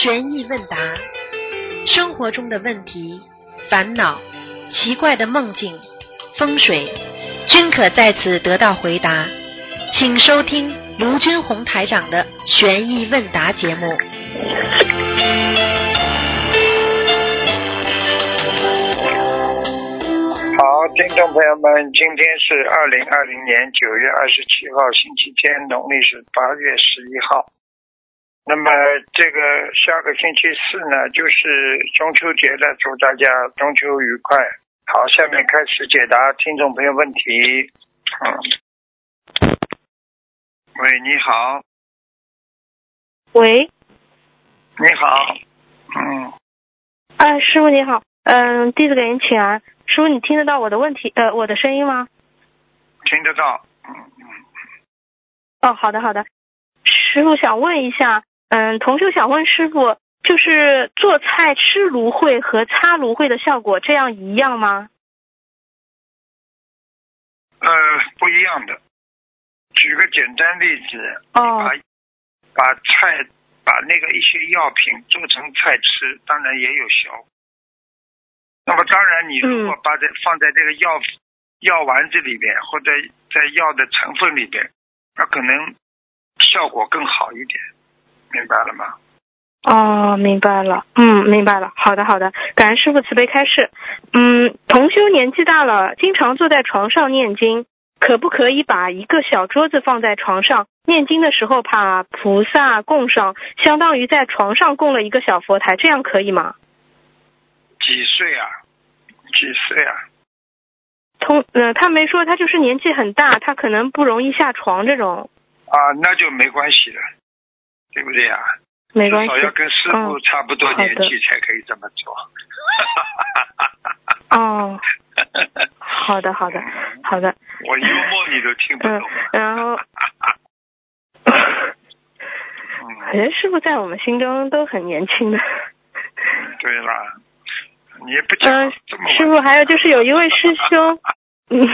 悬疑问答，生活中的问题、烦恼、奇怪的梦境、风水，均可在此得到回答。请收听卢军红台长的悬疑问答节目。好，听众朋友们，今天是二零二零年九月二十七号，星期天，农历是八月十一号。那么这个下个星期四呢，就是中秋节了，祝大家中秋愉快。好，下面开始解答听众朋友问题。嗯，喂，你好，喂，你好，嗯，啊，师傅你好，嗯，弟子给您请安。师傅，你听得到我的问题，呃，我的声音吗？听得到，嗯嗯，哦，好的好的。师傅想问一下，嗯，同修想问师傅，就是做菜吃芦荟和擦芦荟的效果这样一样吗？呃，不一样的。举个简单例子，哦把把菜把那个一些药品做成菜吃，当然也有效果。那么当然，你如果把这放在这个药药丸子里边，或者在药的成分里边，那可能效果更好一点，明白了吗？哦，明白了，嗯，明白了。好的，好的，感恩师傅慈悲开示。嗯，同修年纪大了，经常坐在床上念经，可不可以把一个小桌子放在床上？念经的时候把菩萨供上，相当于在床上供了一个小佛台，这样可以吗？几岁啊？几岁啊？同呃，他没说，他就是年纪很大，他可能不容易下床这种，啊，那就没关系了，对不对啊、没关系至少。要跟师傅嗯差不多年纪才可以这么做。哦，好的，好的，好的。我幽默你都听不嗯懂。，然后，嗯，人师傅在我们心中都很年轻的。对了，你也不讲、嗯，师傅，还有就是有一位师兄，嗯，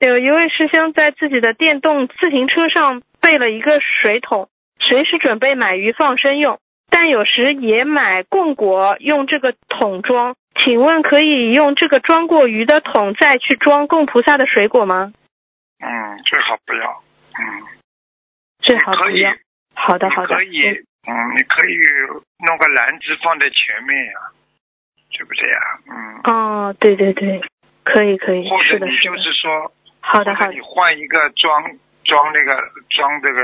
有一位师兄在自己的电动自行车上备了一个水桶，随时准备买鱼放生用，但有时也买供果用这个桶装。请问可以用这个装过鱼的桶再去装供菩萨的水果吗？嗯，最好不要。嗯，最好不要。好的，好的。你可以，嗯，你可以弄个篮子放在前面呀、对不对呀、嗯，哦，对对对，可以可以，或者你就。是说，好的好的你，换一个装装那个装这个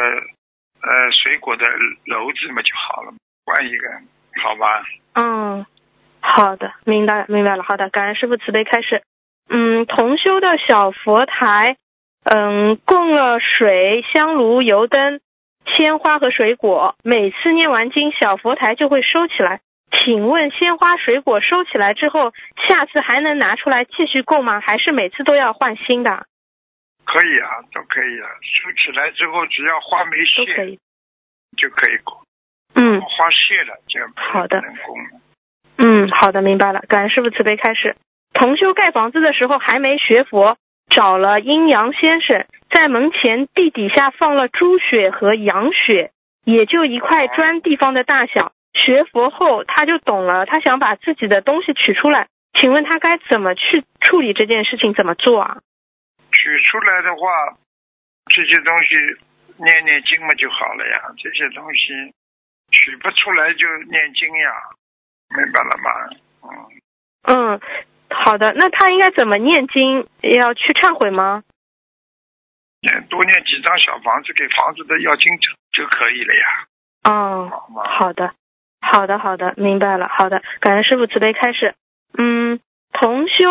呃水果的篓子嘛就好了，换一个，好吧？嗯，好的，明白明白了。好的，感恩师傅慈悲开示。嗯，同修的小佛台，嗯，供了水、香炉、油灯、鲜花和水果。每次念完经，小佛台就会收起来。请问鲜花、水果收起来之后，下次还能拿出来继续供吗？还是每次都要换新的？可以啊，都可以啊。收起来之后，只要花没谢都可以。就可以供，嗯花谢了就好的。嗯，好的，明白了。感恩师傅慈悲开示。同修盖房子的时候还没学佛，找了阴阳先生，在门前地底下放了猪血和羊血，也就一块砖地方的大小。学佛后他就懂了，他想把自己的东西取出来，请问他该怎么去处理这件事情？怎么做啊？取出来的话，这些东西念念经嘛就好了呀。这些东西取不出来就念经呀，明白了吗？嗯，嗯，好的。那他应该怎么念经？要去忏悔吗？念多念几张小房子给房子的要经者就可以了呀，哦，好吗？好的，好的，好的，明白了。好的，感恩师傅慈悲开始。嗯，同修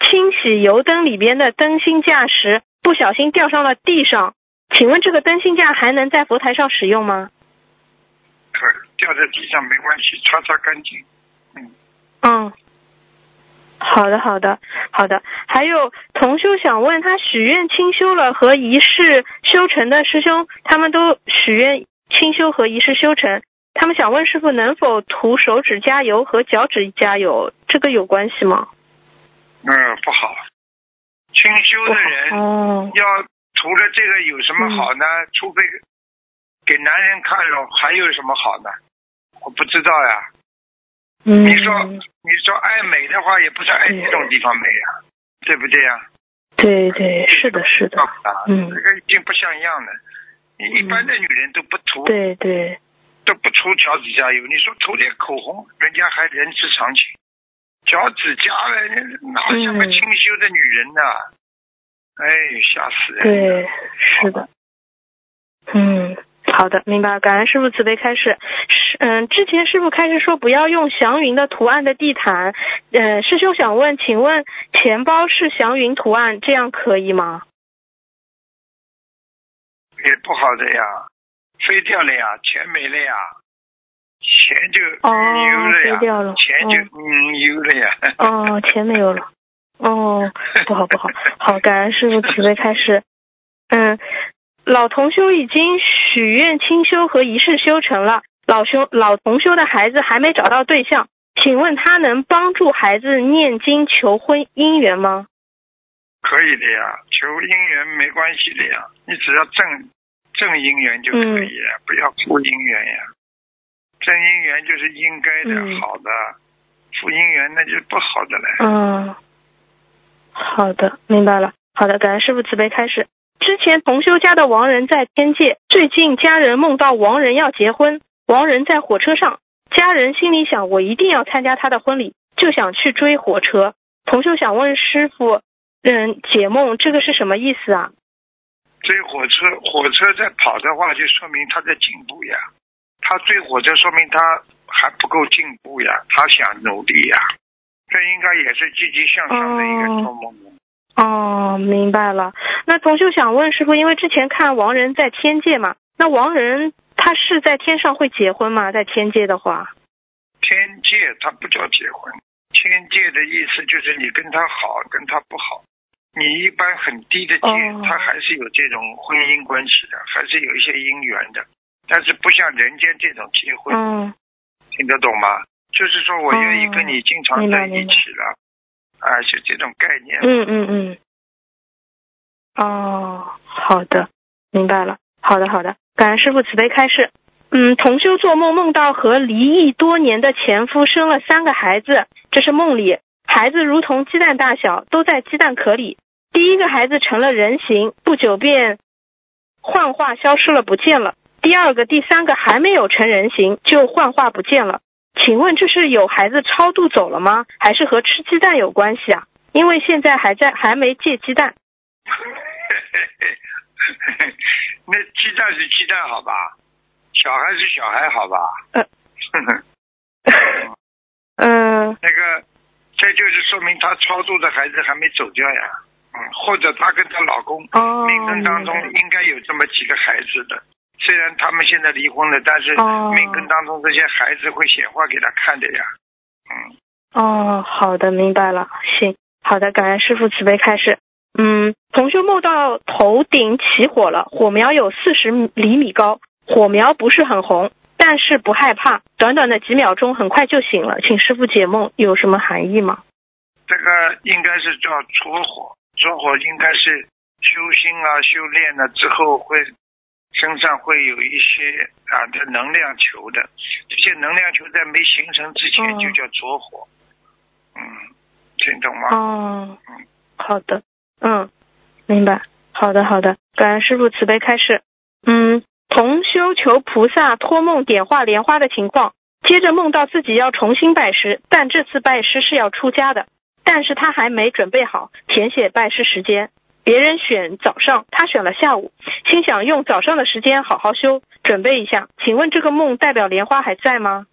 清洗油灯里边的灯芯架时，不小心掉上了地上，请问这个灯芯架还能在佛台上使用吗？可掉在地上没关系，擦擦干净。嗯，好的，好的，好的。还有同修想问他许愿清修了和仪式修成的师兄，他们都许愿清修和仪式修成，他们想问师傅能否涂手指加油和脚趾加油，这个有关系吗？嗯，不好。清修的人哦，要除了这个有什么好呢？除非给男人看了，还有什么好呢？我不知道呀。嗯，你说你说爱美的话，也不是爱这种地方美呀，对不对呀？对对，是的，是的，嗯，这个已经不像样了。你一般的女人都不涂，对对，都不涂脚趾甲油。你说涂点口红，人家还人之常情。脚趾甲了，哪像个清修的女人呐？哎，吓死人！对，是的。嗯，好的，明白。感恩师傅慈悲开示。是，嗯，之前师傅开始说不要用祥云的图案的地毯。嗯，师兄想问，请问钱包是祥云图案，这样可以吗？也不好的呀，飞掉了呀，钱没了呀，钱就有了呀，飞掉了，钱就嗯有了呀。哦，钱没有了。哦，不好不好，好，感恩师傅慈悲开示。嗯，老同修已经许愿清修和仪式修成了，老兄老同修的孩子还没找到对象，请问他能帮助孩子念经求婚姻缘吗？可以的呀，求姻缘没关系的呀，你只要正正姻缘就可以了，不要负姻缘呀。正姻缘就是应该的，好的，负姻缘那就是不好的了。嗯。好的，明白了。好的，感恩师傅慈悲开始。之前同修家的亡人在天界，最近家人梦到亡人要结婚，亡人在火车上，家人心里想我一定要参加他的婚礼，就想去追火车。同修想问师傅，嗯，解梦这个是什么意思啊？追火车，火车在跑的话，就说明他在进步呀。他追火车，说明他还不够进步呀，他想努力呀。这应该也是积极向上的一个做梦。哦，明白了。那同修想问师傅，因为之前看亡人在天界嘛，那亡人他是在天上会结婚吗？在天界的话，天界他不叫结婚，天界的意思就是你跟他好，跟他不好，你一般很低的界，他还是有这种婚姻关系的，还是有一些姻缘的，但是不像人间这种结婚，听得懂吗？就是说我愿意跟你经常在一起了，啊，是这种概念。嗯嗯嗯。哦，好的，明白了。好的好的，感恩师傅慈悲开示。嗯，同修做梦梦到和离异多年的前夫生了三个孩子，这是梦里，孩子如同鸡蛋大小，都在鸡蛋壳里。第一个孩子成了人形，不久便幻化消失了，不见了。第二个、第三个还没有成人形，就幻化不见了。请问这是有孩子超度走了吗？还是和吃鸡蛋有关系啊？因为现在还在还没戒鸡蛋。那鸡蛋是鸡蛋好吧？小孩是小孩好吧？嗯。嗯。那个，这就是说明他超度的孩子还没走掉呀。嗯。或者她跟她老公命根当中应该有这么几个孩子的。虽然他们现在离婚了，但是命根当中这些孩子会显化给他看的呀。嗯。哦，好的，明白了。行，好的，感恩师傅慈悲开示。嗯，同修梦到头顶起火了，火苗有四十厘米高，火苗不是很红，但是不害怕。短短的几秒钟，很快就醒了。请师傅解梦，有什么含义吗？这个应该是叫着火，着火应该是修心啊、修炼了之后会。身上会有一些啊的能量球的，这些能量球在没形成之前就叫着火，嗯，听懂吗？哦，嗯，好的，嗯，明白，好的，好的，感恩师傅慈悲开示。嗯，同修求菩萨托梦点化莲花的情况，接着梦到自己要重新拜师，但这次拜师是要出家的，但是他还没准备好填写拜师时间。别人选早上，他选了下午，心想用早上的时间好好修，准备一下。请问这个梦代表莲花还在吗？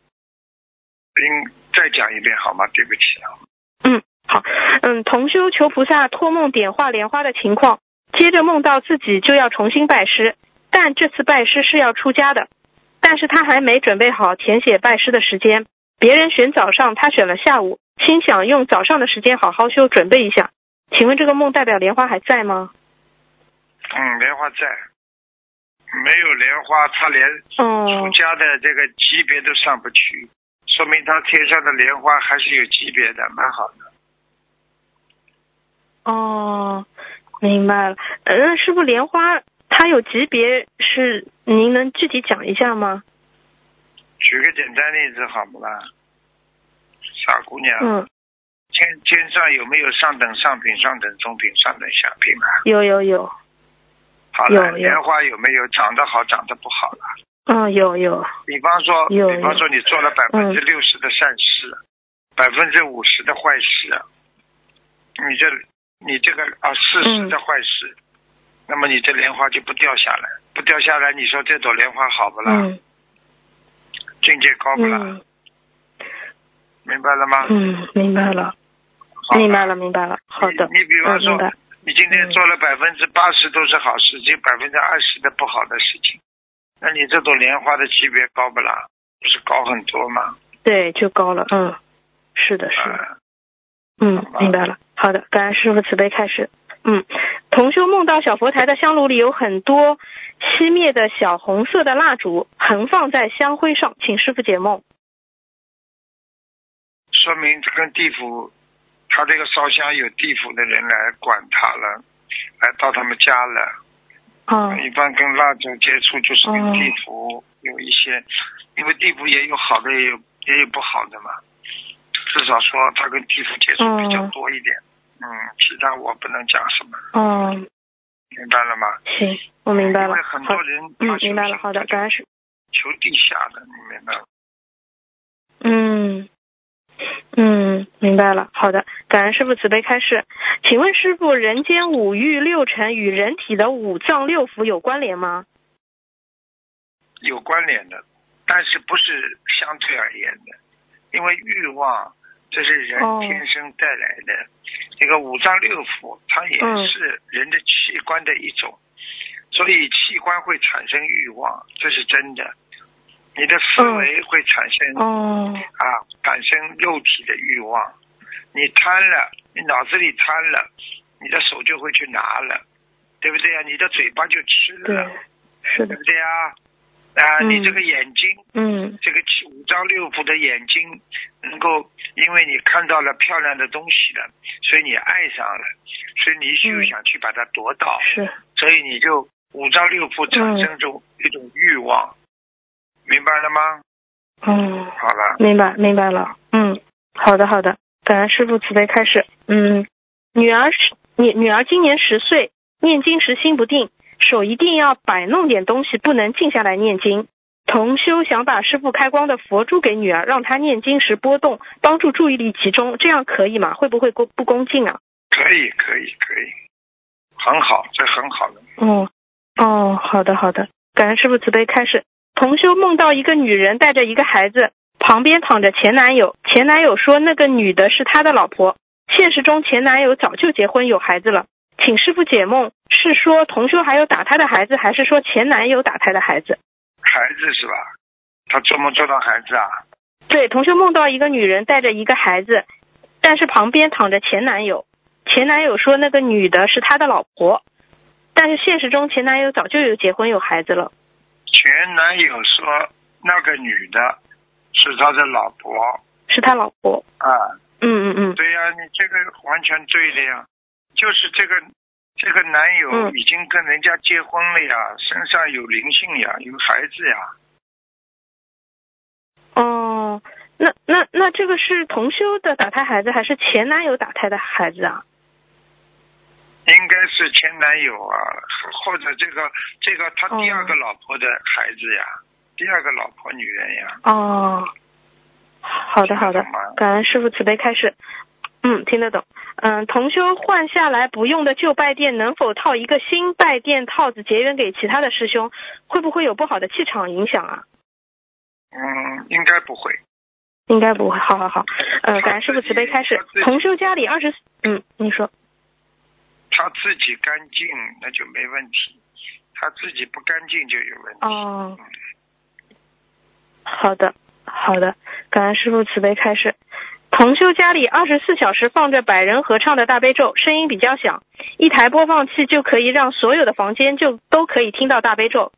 嗯，再讲一遍好吗？对不起啊。嗯，好。嗯，同修求菩萨托梦点化莲花的情况，接着梦到自己就要重新拜师，但这次拜师是要出家的，但是他还没准备好填写拜师的时间。别人选早上，他选了下午，心想用早上的时间好好修，准备一下。请问这个梦代表莲花还在吗？嗯，莲花在，没有莲花，他连出家的这个级别都上不去，说明他天上的莲花还是有级别的，蛮好的。哦，明白了。嗯，师傅，莲花它有级别，是您能具体讲一下吗？举个简单例子好不啦？傻姑娘，嗯，天天上有没有上等上品、上等中品、上等下品啊？有有有，好了，有有莲花有没有长得好、长得不好了？嗯，有有，比方说，有比方说你做了百分之六十的善事，百分之五十的坏事，你这你这个啊四十的坏事，那么你这莲花就不掉下来，不掉下来，你说这朵莲花好不啦？嗯境界高不啦？嗯明白了吗？嗯，明白了，好明白了，明白了。好的，你你比方嗯，说。你今天做了百分之八十都是好事，只有百分之二十的不好的事情，那你这朵莲花的级别高不啦？不是高很多吗？对，就高了。嗯，是的，是的。啊，嗯明白了。好的，感恩师傅慈悲开始。嗯，同修梦到小佛台的香炉里有很多熄灭的小红色的蜡烛横放在香灰上，请师傅解梦。说明这跟地府，他这个烧香有地府的人来管他了，来到他们家了。嗯一般跟蜡烛接触就是跟哦地府有一些，因为地府也有好的，也有也有不好的嘛。至少说他跟地府接触比较哦多一点。嗯，其他我不能讲什么，嗯，明白了吗？行，我明白了因为。很多，人嗯明白了。好的，感恩师。求地下的，你明白吗？嗯嗯，明白了。好的，感恩师傅慈悲开示。请问师傅，人间五欲六尘与人体的五脏六腑有关联吗？有关联的，但是不是相对而言的，因为欲望这是人哦天生带来的，这个五脏六腑它也嗯是人的器官的一种，所以器官会产生欲望，这是真的。你的思维会产生、哦，啊，产生肉体的欲望，你贪了，你脑子里贪了，你的手就会去拿了，对不对呀？你的嘴巴就吃对了，，是的。对不，对呀？啊，嗯。你这个眼睛，嗯。这个七五脏六腑的眼睛，能够因为你看到了漂亮的东西了，所以你爱上了，所以你就嗯。想去把它夺到，是，所以你就五脏六腑产生种一种欲望，明白了吗？嗯，好了，明白明白了。嗯，好的好的，感恩师傅慈悲开始。嗯，女儿是女女儿今年十岁，念经时心不定，手一定要摆弄点东西，不能静下来念经。同修想把师傅开光的佛珠给女儿，让她念经时波动，帮助注意力集中，这样可以吗？会不会不不恭敬啊？可以可以可以，很好，这很好的。哦哦，好的好的，感恩师傅慈悲开示。同修梦到一个女人带着一个孩子，旁边躺着前男友，前男友说那个女的是他的老婆。现实中前男友早就结婚有孩子了，请师傅解梦，是说同修还有打他的孩子，还是说前男友打他的孩子？孩子是吧？他做梦做到孩子啊？对，同修梦到一个女人带着一个孩子，但是旁边躺着前男友，前男友说那个女的是他的老婆，但是现实中前男友早就有结婚有孩子了。前男友说那个女的是他的老婆是他老婆。啊？嗯嗯嗯，对呀、你这个完全对的呀，就是这个这个男友嗯已经跟人家结婚了呀，身上有灵性呀，有孩子呀，哦，那那那这个是同修的打胎孩子，还是前男友打胎的孩子啊？应该是前男友啊，或者这个这个他第二个哦老婆的孩子呀，第二个老婆女人呀，哦，好的好的感恩师傅慈悲开示。嗯，听得懂。嗯，同修换下来不用的旧拜垫，能否套一个新拜垫套子结缘给其他的师兄？会不会有不好的气场影响啊？嗯，应该不会。应该不会。好好好。嗯，感恩师傅慈悲开示。同修家里二十，嗯，你说。他自己干净那就没问题，他自己不干净就有问题。哦，好的，好的，感恩师傅慈悲开示。同修家里二十四小时放着百人合唱的大悲咒，声音比较响，一台播放器就可以让所有的房间就都可以听到大悲咒，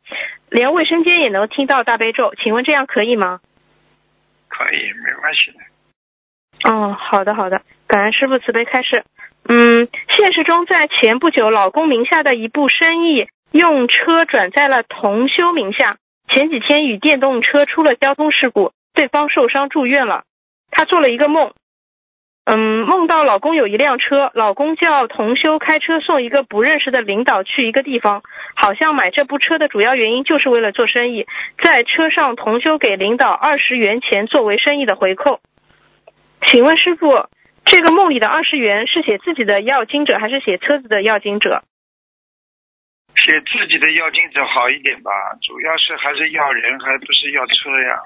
连卫生间也能听到大悲咒。请问这样可以吗？可以，没关系的。哦，好的好的，感恩师傅慈悲开示。嗯，现实中在前不久，老公名下的一部生意用车转在了同修名下，前几天与电动车出了交通事故，对方受伤住院了。她做了一个梦，嗯，梦到老公有一辆车，老公叫同修开车送一个不认识的领导去一个地方，好像买这部车的主要原因就是为了做生意，在车上同修给领导二十元钱作为生意的回扣。请问师傅，这个梦里的二十元是写自己的要经者，还是写车子的要经者？写自己的要经者好一点吧，主要是还是要人，还不是要车呀。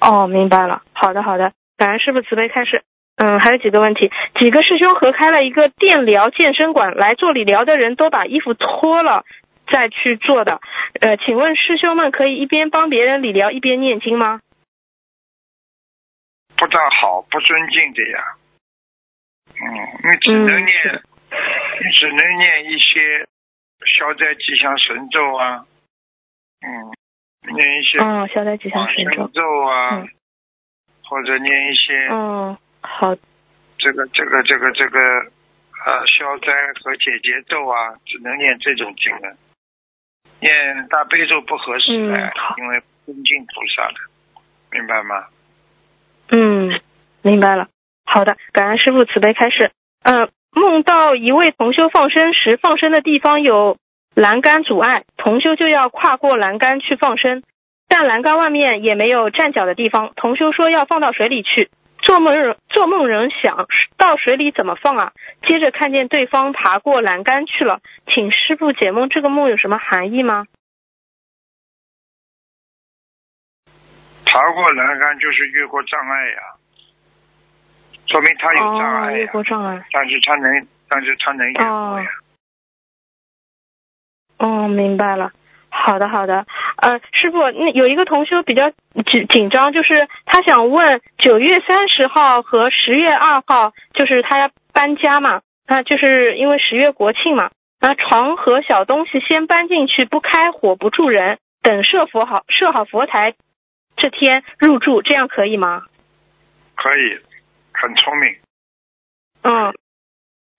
哦，明白了。好的，好的。感恩师傅慈悲开示。嗯，还有几个问题。几个师兄合开了一个电疗健身馆，来做理疗的人都把衣服脱了再去做的。呃，请问师兄们可以一边帮别人理疗一边念经吗？不大好，不尊敬的呀。嗯，你只能念，嗯你只能念一些消灾吉祥神咒啊，嗯，念一些嗯，消灾吉祥神咒。咒啊，嗯或者念一些嗯，好。这个这个这个这个呃消灾和解结咒啊，只能念这种经了。念大悲咒不合适的，嗯因为尊敬菩萨的，明白吗？嗯，明白了。好的，感恩师傅慈悲开示。呃，梦到一位同修放生时，放生的地方有栏杆阻碍，同修就要跨过栏杆去放生，但栏杆外面也没有站脚的地方。同修说要放到水里去。做梦人做梦人想到水里怎么放啊？接着看见对方爬过栏杆去了，请师傅解梦，这个梦有什么含义吗？爬过栏杆就是越过障碍呀，说明他有障哦，越，过障碍。但是他能，但是他能越过呀。哦，明白了。好的，好的。呃，师傅，那有一个同修比较紧紧张，就是他想问九月三十号和十月二号，就是他要搬家嘛，那就是因为十月国庆嘛，那床和小东西先搬进去，不开火，不住人，等设佛好设好佛台，这天入住，这样可以吗？可以，很聪明。嗯，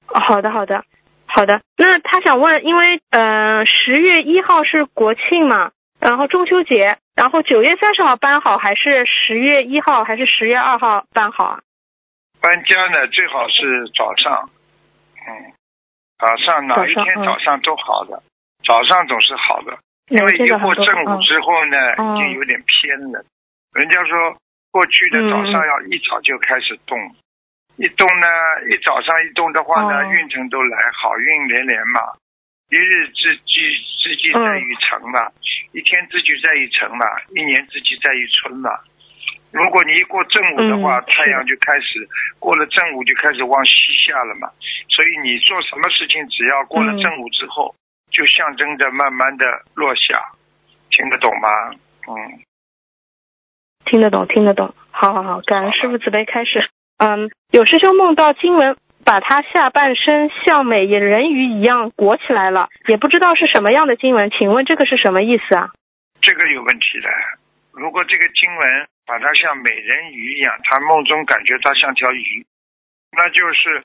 好的，好的，好的。那他想问，因为呃十月一号是国庆嘛，然后中秋节，然后九月三十号搬好，还是十月一号，还是十月二号搬好啊？搬家呢，最好是早上，嗯，早上哪一天早上嗯早上都好的，早上总是好的，因为一过正午之后呢，嗯已经有点偏了。人家说过去的嗯早上要一早就开始动，一动呢，一早上一动的话呢，哦运程都来，好运连连嘛。一日之计之计在于晨嘛，一天之计在于晨嘛，一年之计在于春嘛。如果你一过正午的话，嗯太阳就开始过了正午就开始往西下了嘛。所以你做什么事情，只要过了嗯正午之后，就象征着慢慢的落下，听得懂吗？嗯，听得懂，听得懂。好好好，感恩师傅慈悲开始。嗯，有师兄梦到经文把他下半身像美人鱼一样裹起来了，也不知道是什么样的经文，请问这个是什么意思啊？这个有问题的。如果这个经文把它像美人鱼一样，他梦中感觉他像条鱼，那就是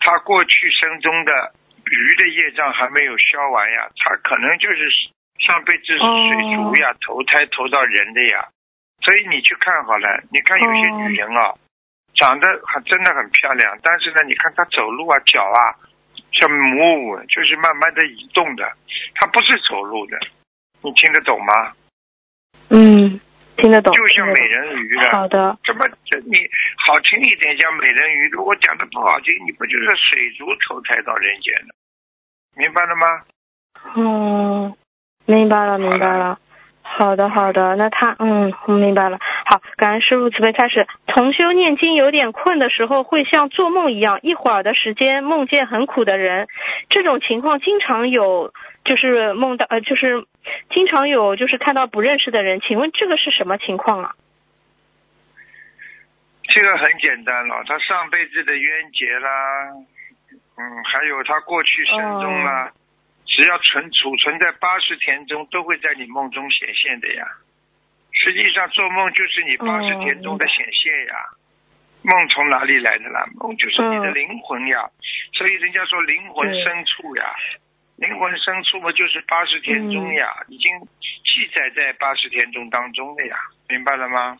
他过去生中的鱼的业障还没有消完呀，他可能就是上辈子是水族呀，投胎投到人的呀。所以你去看好了，你看有些女人啊，长得还真的很漂亮，但是呢，你看她走路啊，脚啊像母舞，就是慢慢的移动的，她不是走路的，你听得懂吗？嗯，听得懂。就像美人鱼的，好的，怎么这你好听一点叫美人鱼，如果讲的不好听，你不就是水族投胎到人间的？明白了吗？嗯，明白了，明白了。好的，好的，那他，嗯，我明白了。好，感恩师傅慈悲开始。同修念经有点困的时候，会像做梦一样，一会儿的时间梦见很苦的人，这种情况经常有，就是梦到，呃，就是经常有，就是看到不认识的人。请问这个是什么情况啊？这个很简单了，他上辈子的冤结啦，嗯，还有他过去生中啦，只要存储存在八十天中，都会在你梦中显现的呀。实际上做梦就是你八十天中的显现呀。梦从哪里来的啦？梦就是你的嗯灵魂呀。所以人家说灵魂深处呀，灵魂深处嘛，就是八十天中呀，已经记载在八十天中当中的呀，明白了吗？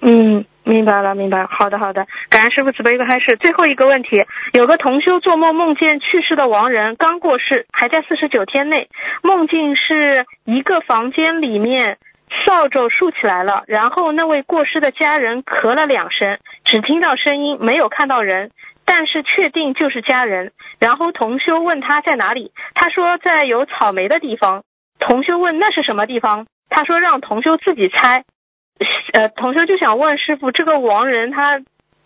嗯，明白了，明白了。好的，好的。感恩师傅慈悲开示。最后一个问题，有个同修做梦梦见去世的亡人刚过世，还在四十九天内，梦境是一个房间里面扫帚竖起来了，然后那位过世的家人咳了两声，只听到声音，没有看到人，但是确定就是家人。然后同修问他在哪里，他说在有草莓的地方。同修问那是什么地方，他说让同修自己猜。呃，同修就想问师傅，这个亡人他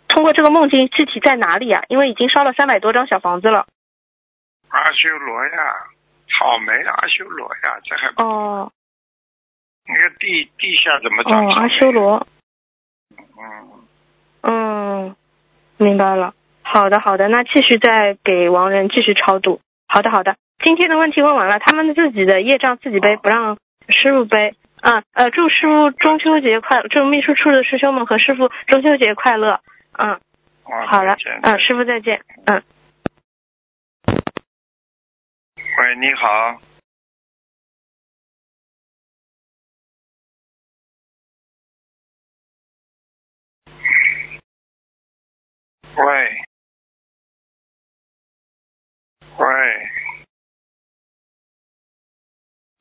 通过这个梦境具体在哪里啊？因为已经烧了三百多张小房子了。阿修罗呀，草莓阿修罗呀，这还哦，那个地地下怎么长哦，阿修罗。嗯，嗯，明白了。好的，好的，那继续再给亡人继续超度。好的，好的。今天的问题问完了，他们自己的业障自己背，不让师傅背。嗯呃，祝师傅中秋节快乐！祝秘书处的师兄们和师傅中秋节快乐。嗯，好了，嗯，师傅再见。嗯。喂，你好。喂。喂。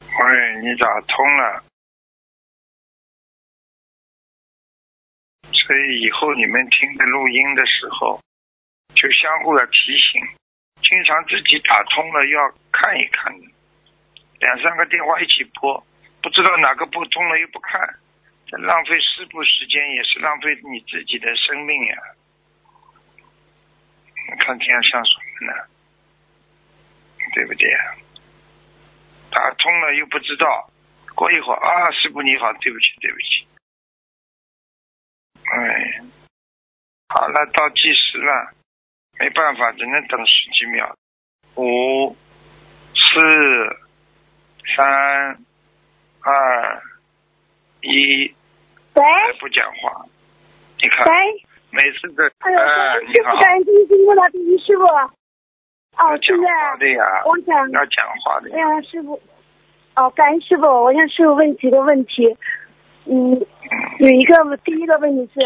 喂，你咋通了？所以以后你们听的录音的时候，就相互的提醒，经常自己打通了要看一看，两三个电话一起拨，不知道哪个拨通了又不看，浪费师傅时间，也是浪费你自己的生命呀。你看这样像什么呢？对不对呀？打通了又不知道，过一会儿啊，师傅你好，对不起，对不起。哎，好了，倒计时了，没办法，只能等十几秒。五、四、三、二、一，喂，不讲话。你看，喂，每次的，哎呦，哎，师你好傅，，感恩辛苦了，第一师傅。哦，讲现话的在呀，我想，要讲话的哎。呀，师傅，哦，感恩师傅，我向师傅问几个问题。嗯，有一个第一个问题是，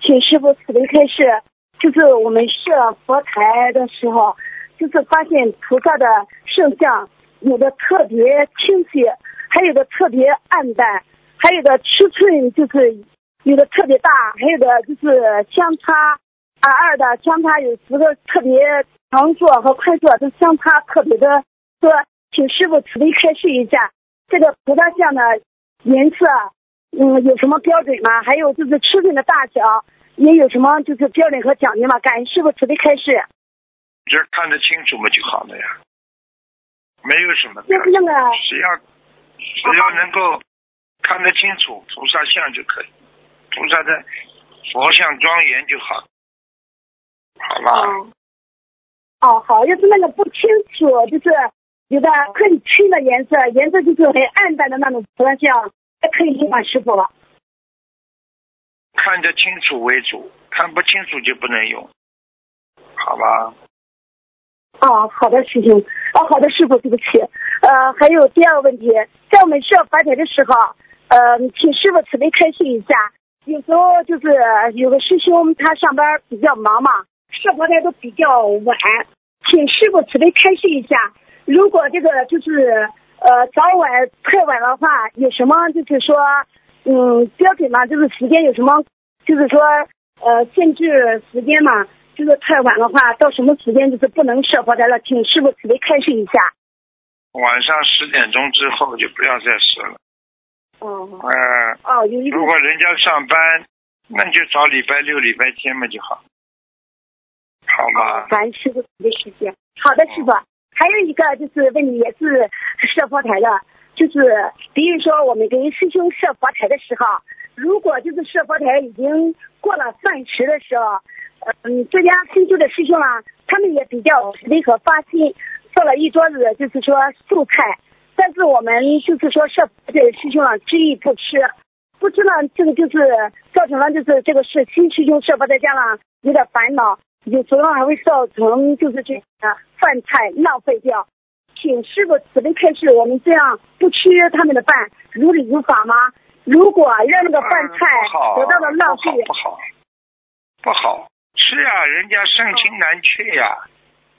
请师傅慈悲开示，就是我们设佛台的时候，就是发现菩萨的圣像有的特别清晰，还有的特别暗淡，还有的尺寸就是有的特别大，还有的就是相差啊二的相差有十个特别长坐和宽坐都相差特别的多，请师傅慈悲开示一下这个菩萨像的颜色，嗯，有什么标准吗？还有就是尺寸的大小也有什么就是标准和讲究吗？感恩师傅慈悲开示。只要看得清楚嘛就好了呀，没有什么标准就是那个只要只要能够看得清楚菩萨像就可以，菩萨的佛像庄严就好，好吧？哦，哦，好，要是那个不清楚，就是有的很清的颜色，颜色就是很暗淡的那种菩萨像，也可以用吗，师傅？看得清楚为主，看不清楚就不能用，好吧？哦，好的，师兄。哦，好的，师傅，对不起。呃，还有第二个问题，在我们需要发财的时候，呃，请师傅慈悲开示一下。有时候就是有个师兄他上班比较忙嘛，设佛台都比较晚，请师傅慈悲开示一下。如果这个就是呃早晚太晚的话，有什么就是说嗯标准吗？就是时间有什么就是说呃限制时间嘛？就是太晚的话，到什么时间就是不能设佛台了？请师傅慈悲开示一下。晚上十点钟之后就不要再设了。哦呃，哦，有一如果人家上班，那你就找礼拜六、礼拜天嘛就好，好吗？感恩师傅慈悲时间。好的，师傅。还有一个就是问你，也是设佛台的，就是比如说我们给师兄设佛台的时候，如果就是设佛台已经过了饭时的时候，嗯，这家新修的师兄啊，他们也比较慈悲和发心，做了一桌子就是说素菜，但是我们就是说设佛台的师兄啊，执意不吃，不吃呢这个就是造成了就是这个是新师兄设佛台家了有点烦恼。有时候还会造成就是这个饭菜浪费掉，请师傅慈悲开示，我们这样不吃他们的饭，如理如法吗？如果让那个饭菜得到了浪费，不好，不好，是啊，人家盛情难却呀，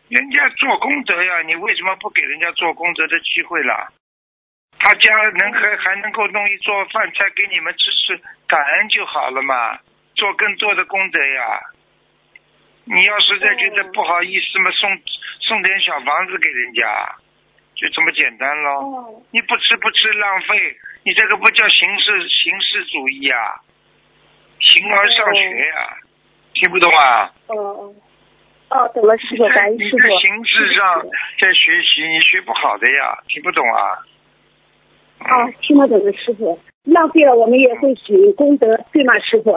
人家做功德呀，你为什么不给人家做功德的机会了？他家能还还能够弄一桌饭菜给你们吃吃，感恩就好了嘛，做更多的功德呀。你要实在觉得不好意思嘛，送送点小房子给人家，就这么简单喽。你不吃不吃浪费，你这个不叫形式形式主义啊，形而上学呀，听不懂啊？哦哦哦，懂了，师傅，感恩师傅。你在形式上在学习，你学不好的呀，听不懂啊？啊，听得懂的师傅，浪费了我们也会许功德，对吗，师傅？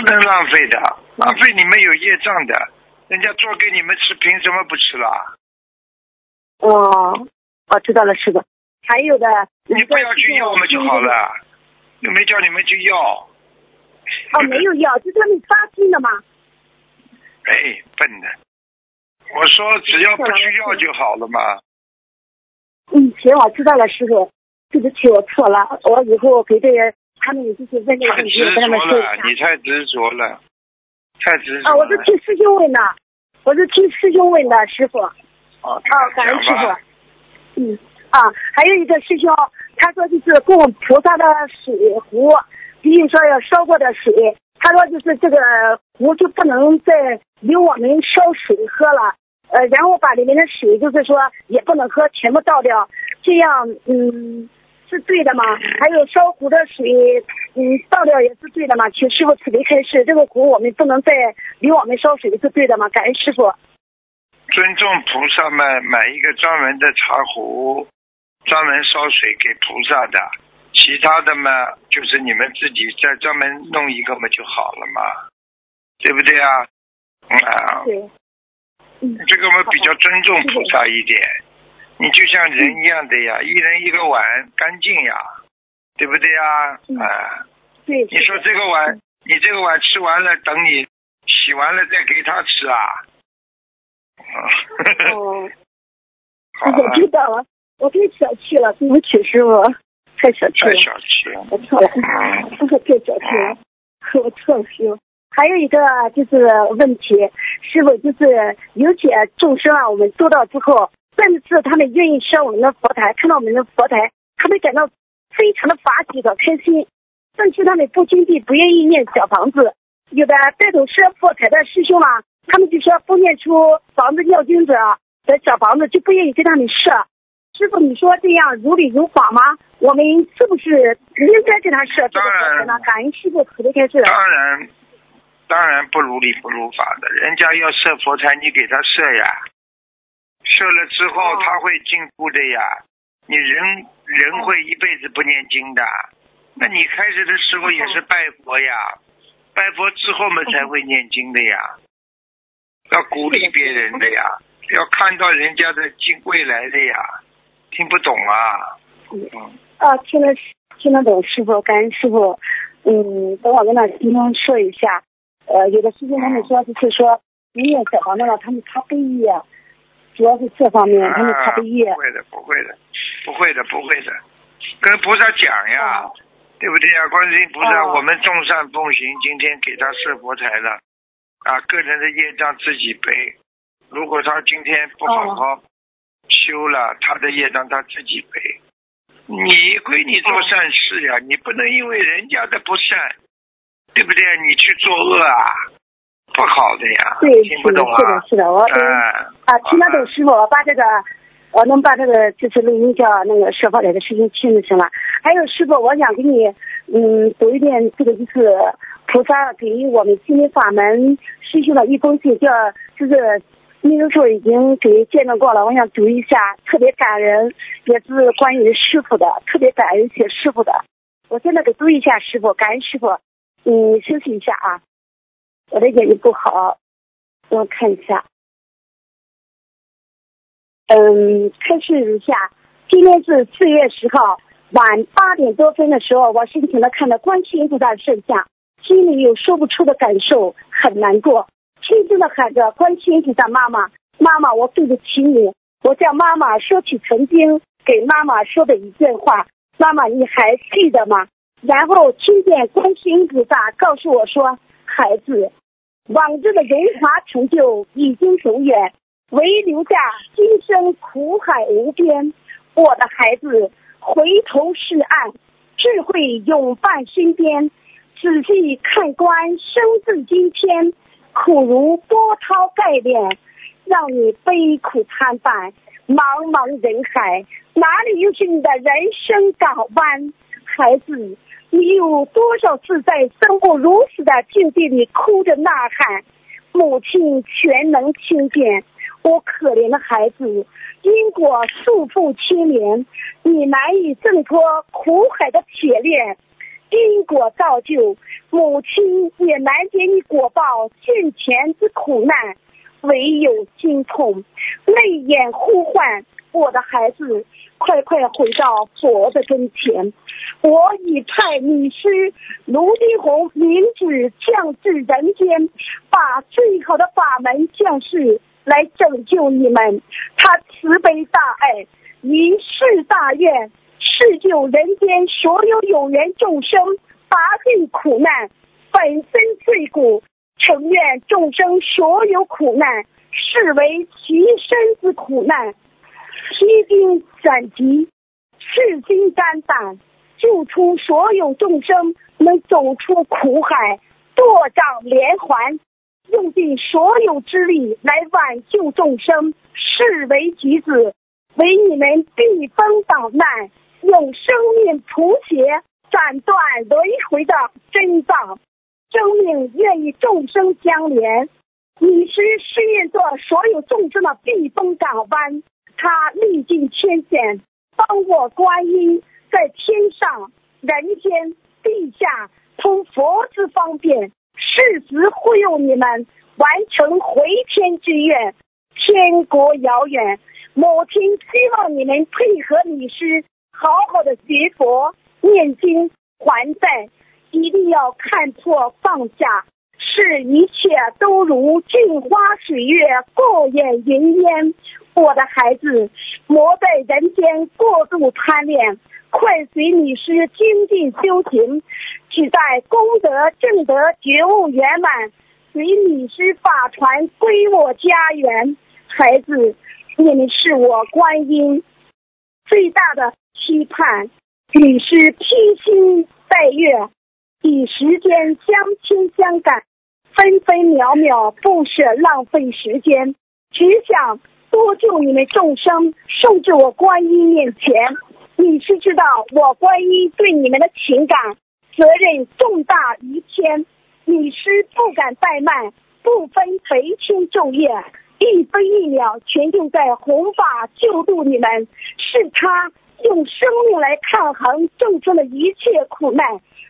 不能浪费的，浪费你们有业障的，人家做给你们吃，凭什么不吃啦？哦，我知道了，师傅。还有的，你不要去要嘛就好了，又没叫你们去要。哦，没有要，就他们发心的嘛。哎，笨的！我说只要不去要就好了嘛。嗯，行，我知道了，师傅，对不起，我错了，我以后给这些他们有这些问题，问题，跟他们说一下。你太执着了，太执着。啊，我是替师兄问的，我是替师兄问的，师傅。哦，感恩师傅。嗯，啊，还有一个师兄，他说就是供菩萨的水壶，比如说要烧过的水，他说就是这个壶就不能再由我们烧水喝了。呃，然后把里面的水，就是说也不能喝，全部倒掉，这样，嗯，是对的吗？还有烧壶的水，嗯，倒掉也是对的吗？请师傅慈悲开示，这个壶我们不能再离我们烧水是对的吗？感恩师傅。尊重菩萨们，买一个专门的茶壶，专门烧水给菩萨的，其他的嘛，就是你们自己再专门弄一个嘛就好了嘛，对不对啊？啊。对。这个嘛比较尊重菩萨一点，你就像人一样的呀，一人一个碗干净呀，对不对呀？啊，对。你说这个碗，你这个碗吃完了，等你洗完了再给他吃啊？哦。我知道了，我太小气了，对不起师傅，太小气了。太小气了。我错了，我太小气了，我错了师傅。还有一个就是问题，师傅就是有些众生啊，我们做到之后，但是他们愿意上我们的佛台，看到我们的佛台，他们感到非常的法喜和开心。但是他们不经地不愿意念小房子，有的带头设佛台的师兄啊，他们就说不念出房子要经者的小房子，就不愿意跟他们设。师傅，你说这样如理如法吗？我们是不是应该给他设这个佛台呢？感恩师傅慈悲开示。当然。当然不如理不如法的，人家要设佛台，你给他设呀，设了之后他会进步的呀。你人人会一辈子不念经的，那你开始的时候也是拜佛呀，拜佛之后嘛才会念经的呀。要鼓励别人的呀，要看到人家的进未来的呀。听不懂啊？嗯。啊，听得听得懂，师傅，感恩师傅。嗯，等我跟他今天说一下。呃，有的师兄他们说就是说，你念小房子了，他们怕背业，主要是这方面，他们怕背业。不会的，不会的，不会的，不会的，跟菩萨讲呀，对不对呀？观世音菩萨，我们众善奉行，今天给他设佛台了，啊，个人的业障自己背。如果他今天不好好修了，他的业障他自己背。你归你做善事呀，你不能因为人家的不善。对不对？你去作恶啊，不好的呀。对，是的，是的，是的，我啊，听得懂师傅，我把这个，我能把这个就是录音叫那个设佛台的事情听就行了。还有师傅，我想给你嗯读一遍这个就是菩萨给我们心灵法门师兄的一封信，叫就是那个时候已经给见证过了，我想读一下，特别感人，也是关于师傅的，特别感恩写师傅的。我现在给读一下师傅，感恩师傅。嗯，休息一下啊，我的眼睛不好，我看一下。嗯，开始如下：今天是四月十号晚八点多分的时候，我深情的看着观世音菩萨圣像，心里有说不出的感受，很难过，轻声的喊着观世音菩萨妈妈，妈妈，我对不起你，我向妈妈说起曾经给妈妈说的一句话，妈妈你还记得吗？然后听见观世音菩萨告诉我说：“孩子，往日的荣华成就已经走远，唯留下今生苦海无边。我的孩子，回头是岸，智慧永伴身边。仔细看观生自今天，苦如波涛盖脸，让你悲苦参半。茫茫人海，哪里又是你的人生港湾？孩子。”你有多少次在生不如死的境地里哭着呐喊？母亲全能听见。我可怜的孩子，因果束缚牵连，你难以挣脱苦海的铁链。因果造就，母亲也难解你果报现前之苦难，唯有心痛，泪眼呼唤我的孩子。快快回到佛的跟前！我已派女师卢金红明旨降至人间，把最好的法门降世来拯救你们。他慈悲大爱，一世大愿，是救人间所有有缘众生拔尽苦难，本身罪苦，承愿众生所有苦难视为其身之苦难。披荆斩棘，赤心肝胆，救出所有众生，能走出苦海，舵掌连环，用尽所有之力来挽救众生，视为己子，为你们避风挡难，用生命谱写斩断轮回的真藏。生命愿与众生相连，你是试验着所有众生的避风港湾。他历尽千险，帮我观音在天上、人间、地下通佛之方便，誓死护佑你们完成回天之愿。天国遥远，母亲希望你们配合女师，好好的学佛、念经、还债，一定要看破放下，是一切都如镜花水月，过眼云烟。我的孩子，莫在人间过度贪恋，快随女师精进修行，只待功德正德觉悟圆满，随女师法传归我家园。孩子，你们是我观音最大的期盼。女师披星戴月，与时间相亲相感，分分秒秒不舍浪费时间，只想。多救你们众生，送至我观音面前。你是知道我观音对你们的情感责任重大于天，你是不敢怠慢，不分白天昼夜，一分一秒全用在弘法救度你们。是他用生命来抗衡众生的一切苦难，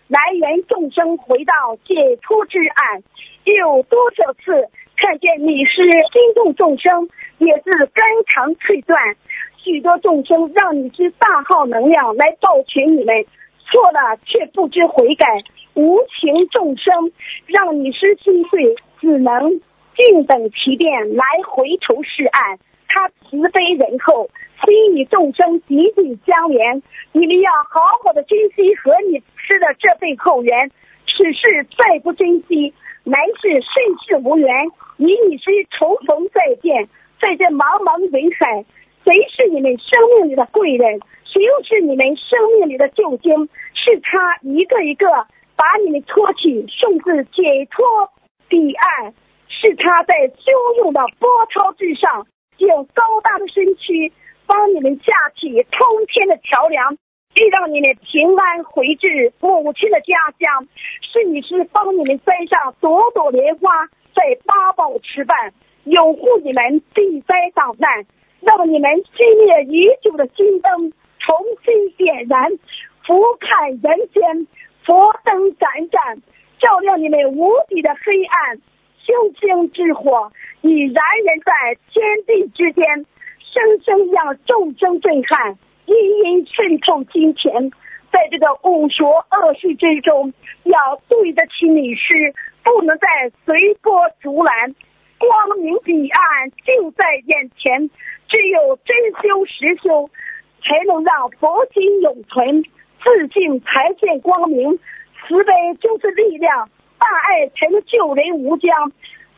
来源众生回到解脱之岸。有多少次？看见你是心动众生，也是肝肠脆断，许多众生让你是大号能量来抱全你们，错了却不知悔改，无情众生让你是心碎，只能静等其变来回头是岸。他慈悲仁厚，心与众生紧紧相连，你们要好好的珍惜和你吃的这份后缘。此事再不珍惜，乃是世事无缘。与你是重逢再见，在这茫茫人海，谁是你们生命里的贵人？谁又是你们生命里的救星？是他一个一个把你们托起，送至解脱彼岸。是他在汹涌的波涛之上，用高大的身躯帮你们架起通天的桥梁，以让你们平安回至母亲的家乡。是你是帮你们栽上朵朵莲花。在八宝池畔拥护你们避灾挡难，让你们熄灭已久的心灯重新点燃，俯瞰人间，佛灯盏盏，照亮你们无底的黑暗。星星之火已燃燃在天地之间，生生让众生震撼，殷殷渗透金钱。在这个五浊恶世之中，要对得起你师。不能再随波逐澜，光明彼岸就在眼前，只有真修实修，才能让佛心永存，自信才见光明，慈悲就是力量，大爱才能救人无疆，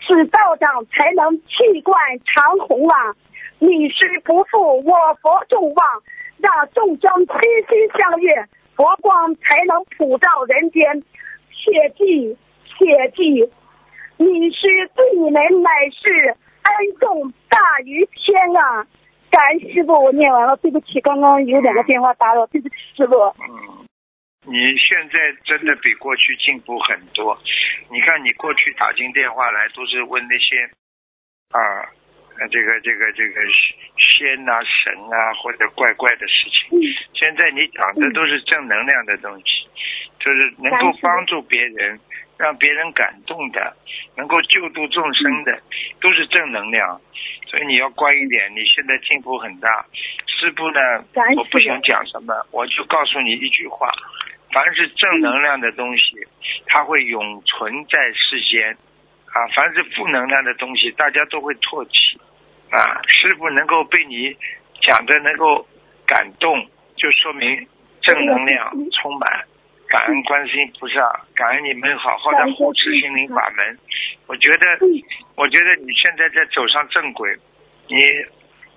此道长才能气贯长虹啊！你是不负我佛众望，让众生心心相悦，佛光才能普照人间。切记，切记，你是对你们乃是恩重大于天啊！感恩师傅，我念完了，对不起，刚刚有两个电话打扰，对不起师傅。嗯，你现在真的比过去进步很多。你看，你过去打进电话来都是问那些啊，这个这个这个仙呐、神啊或者怪怪的事情。嗯现在你讲的都是正能量的东西，就是能够帮助别人、让别人感动的，能够救度众生的，都是正能量。所以你要乖一点，你现在进步很大。师傅呢我不想讲什么，我就告诉你一句话：凡是正能量的东西，它会永存在世间。啊，凡是负能量的东西，大家都会唾弃。啊，师傅能够被你讲的能够感动，就说明正能量充满。感恩观世音菩萨，感恩你们好好的护持心灵法门。我觉得，我觉得你现在在走上正轨，你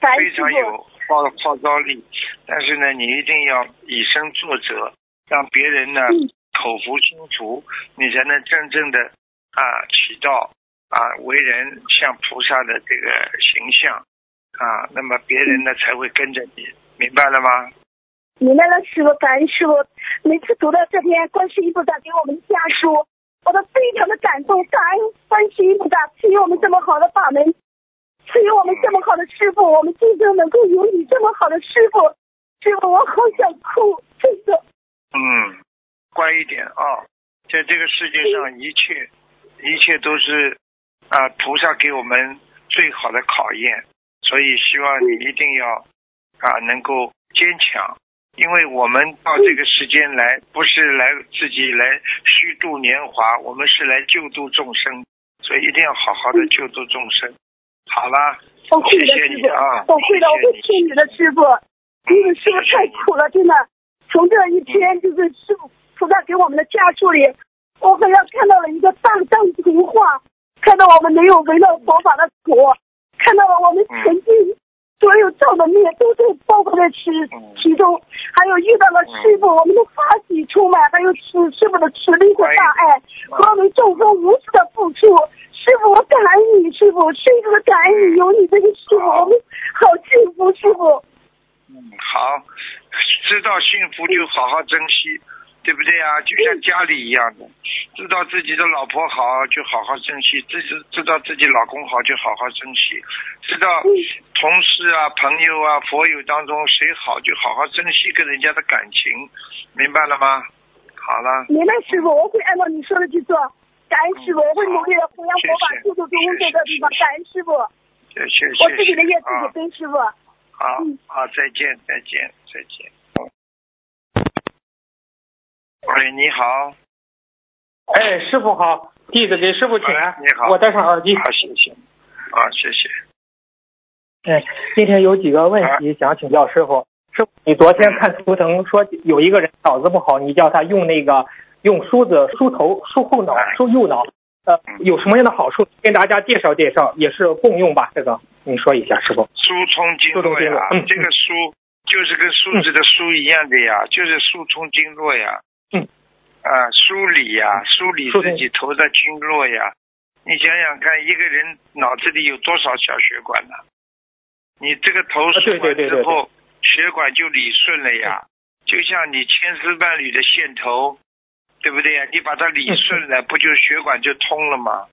非常有傅，号号召力，但是呢，你一定要以身作则，让别人呢嗯口服心服，你才能真正的啊起到啊为人像菩萨的这个形象啊，那么别人呢才会跟着你，明白了吗？明白了，师傅，感恩师傅。每次读到这篇观世音菩萨给我们的家书，我都非常的感动，感恩观世音菩萨赐予我们这么好的法门，赐予我们这么好的师傅，我们今生能够有你这么好的师傅，师傅，我好想哭，真的。嗯，乖一点啊，在这个世界上，一切一切都是啊菩萨给我们最好的考验，所以希望你一定要啊能够坚强，因为我们到这个世间来，不是来自己来虚度年华，我们是来救度众生，所以一定要好好的救度众生。好啦，我会的，谢谢你啊，我会的，我会听你的，师傅。师傅太苦了，真的。从这一天就是师傅菩萨给我们的家书里，我好像看到了一个大张图画，看到我们没有闻到佛法的苦，看到了我们曾经所有造的孽都在包括在其其中，还有遇到了师傅，我们的法喜充满，还有师师傅的慈悲和大爱，和我们众生无私的付出。师傅，我感恩你，师傅，深深的感恩你，有你这个师傅，我们好幸福，师傅。嗯，好，知道幸福就好好珍惜，对不对啊？就像家里一样的，知道自己的老婆好就好好珍惜，知知知道自己老公好就好好珍惜，知道同事啊、朋友啊、佛友当中谁好就好好珍惜跟人家的感情，明白了吗？好了，明白，师傅，我会按照你说的去做。感恩师傅，我会努力的弘扬佛法，谢谢救度众生这个地方。感恩师傅，谢谢谢我自己的业自己啊，背，师傅。好嗯好，再见再见再见。喂，你好，哎，师傅好，弟子给师傅请安。哎你好我戴上耳机。好，谢谢，啊，谢谢。哎，今天有几个问题想请教师傅。师傅，你昨天看图腾说有一个人脑子不好，你叫他用那个用梳子梳头、梳后脑、梳右脑，呃，有什么样的好处？跟大家介绍介绍，也是共用吧？这个你说一下，师傅。疏通经络呀，这个梳就是跟梳子的梳一样的呀，就是疏通经络呀。嗯。啊，梳理呀，梳理自己头的经络呀。你想想看，一个人脑子里有多少小血管呢？你这个头梳完对对对之后，血管就理顺了呀。就像你千丝万缕的线头，对不对呀？你把它理顺了，不就血管就通了吗？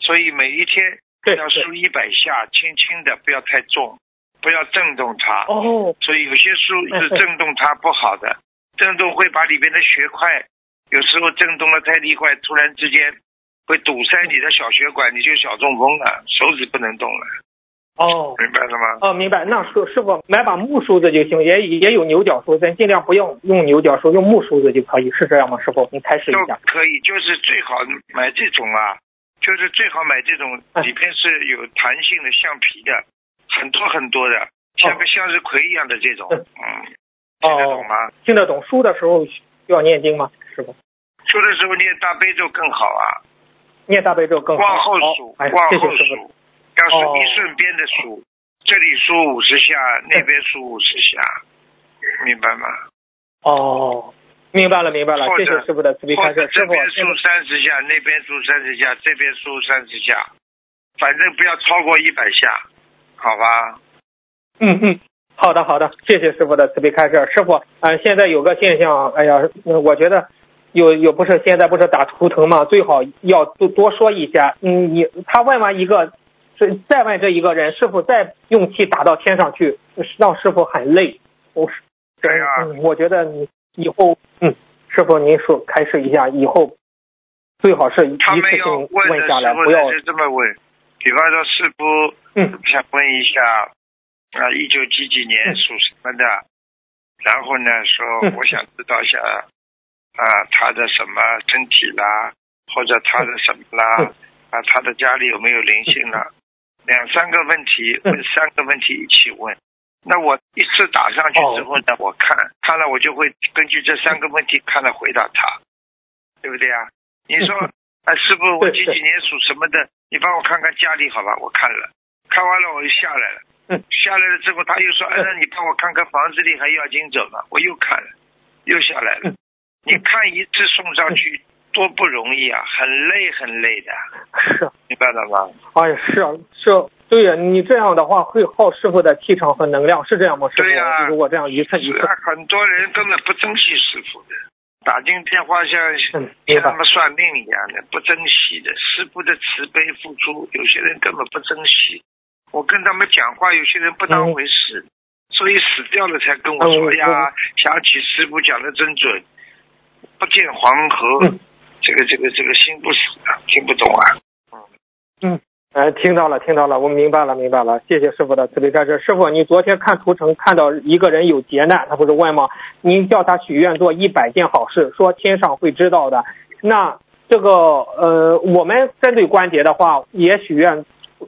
所以每一天要梳一百下，轻轻的，不要太重，不要震动它。哦，所以有些梳是震动它不好的，震动会把里边的血块，有时候震动的太厉害，突然之间会堵塞你的小血管，你就小中风了，手指不能动了，哦。明白了吗？哦，明白。那师师傅买把木梳子就行，也也有牛角梳，咱尽量不要用牛角梳，用木梳子就可以，是这样吗？师傅，你开始一下。可以，就是最好买这种啊，就是最好买这种哎里边是有弹性的橡皮的，很多很多的，像个向日葵一样的这种，嗯嗯，听得懂吗？听得懂。输的时候需要念经吗？师傅，书的时候念大悲咒更好啊，念大悲咒更好。往后数，哎，往后。数，要是哦一顺边的数，这里数五十下，那边数五十下，明白吗？哦，明白了，明白了。谢谢师傅的慈悲或开示。师傅者这边，数三十下，那边数三十下，这边数三十下，反正不要超过一百下，好吧？嗯嗯，好的好的，谢谢师傅的慈悲开示。师傅，呃，现在有个现象，哎呀，呃我觉得有有不是现在不是打图腾嘛，最好要多多说一下。嗯，你他问完一个，是再问这一个人，师傅再用气打到天上去，让师傅很累。我是对呀嗯，我觉得你以后，嗯，师傅您说开示一下，以后最好是一次性问问下来，不要这么问，比方说师傅嗯想问一下啊，一九几几年嗯属什么的，然后呢说嗯我想知道一下啊他的什么身体啦，或者他的什么啦嗯啊他的家里有没有灵性啦，两三个问题嗯问三个问题一起问。那我一次打上去之后呢，我看看了，我就会根据这三个问题看了回答他，对不对啊？你说嗯啊，师傅，我几几年属什么的？你帮我看看家里好吧？我看了，看完了我就下来了。嗯 下来了之后，他又说，哎，你帮我看看房子里还要金者吗？我又看了，又下来了嗯。你看一次送上去多不容易啊，很累很累的，是啊。明白了吗？哎呀，是啊，是啊，对呀，你这样的话会耗师傅的气场和能量，是这样吗？师傅，对呀如果这样一次一次，啊，很多人根本不珍惜师傅的，打进电话像像他，们算命一样的，不珍惜的。师傅的慈悲付出，有些人根本不珍惜。我跟他们讲话，有些人不当回事，所以死掉了才跟我说、嗯呀，想起师傅讲的真准，不见黄河，嗯这个这个这个心不死啊，听不懂啊。嗯哎，听到了，听到了，我明白了，明白了，谢谢师傅的慈悲开示。师傅，你昨天看图腾看到一个人有劫难，他不是问吗？您叫他许愿做一百件好事，说天上会知道的。那这个呃，我们针对关节的话，也许愿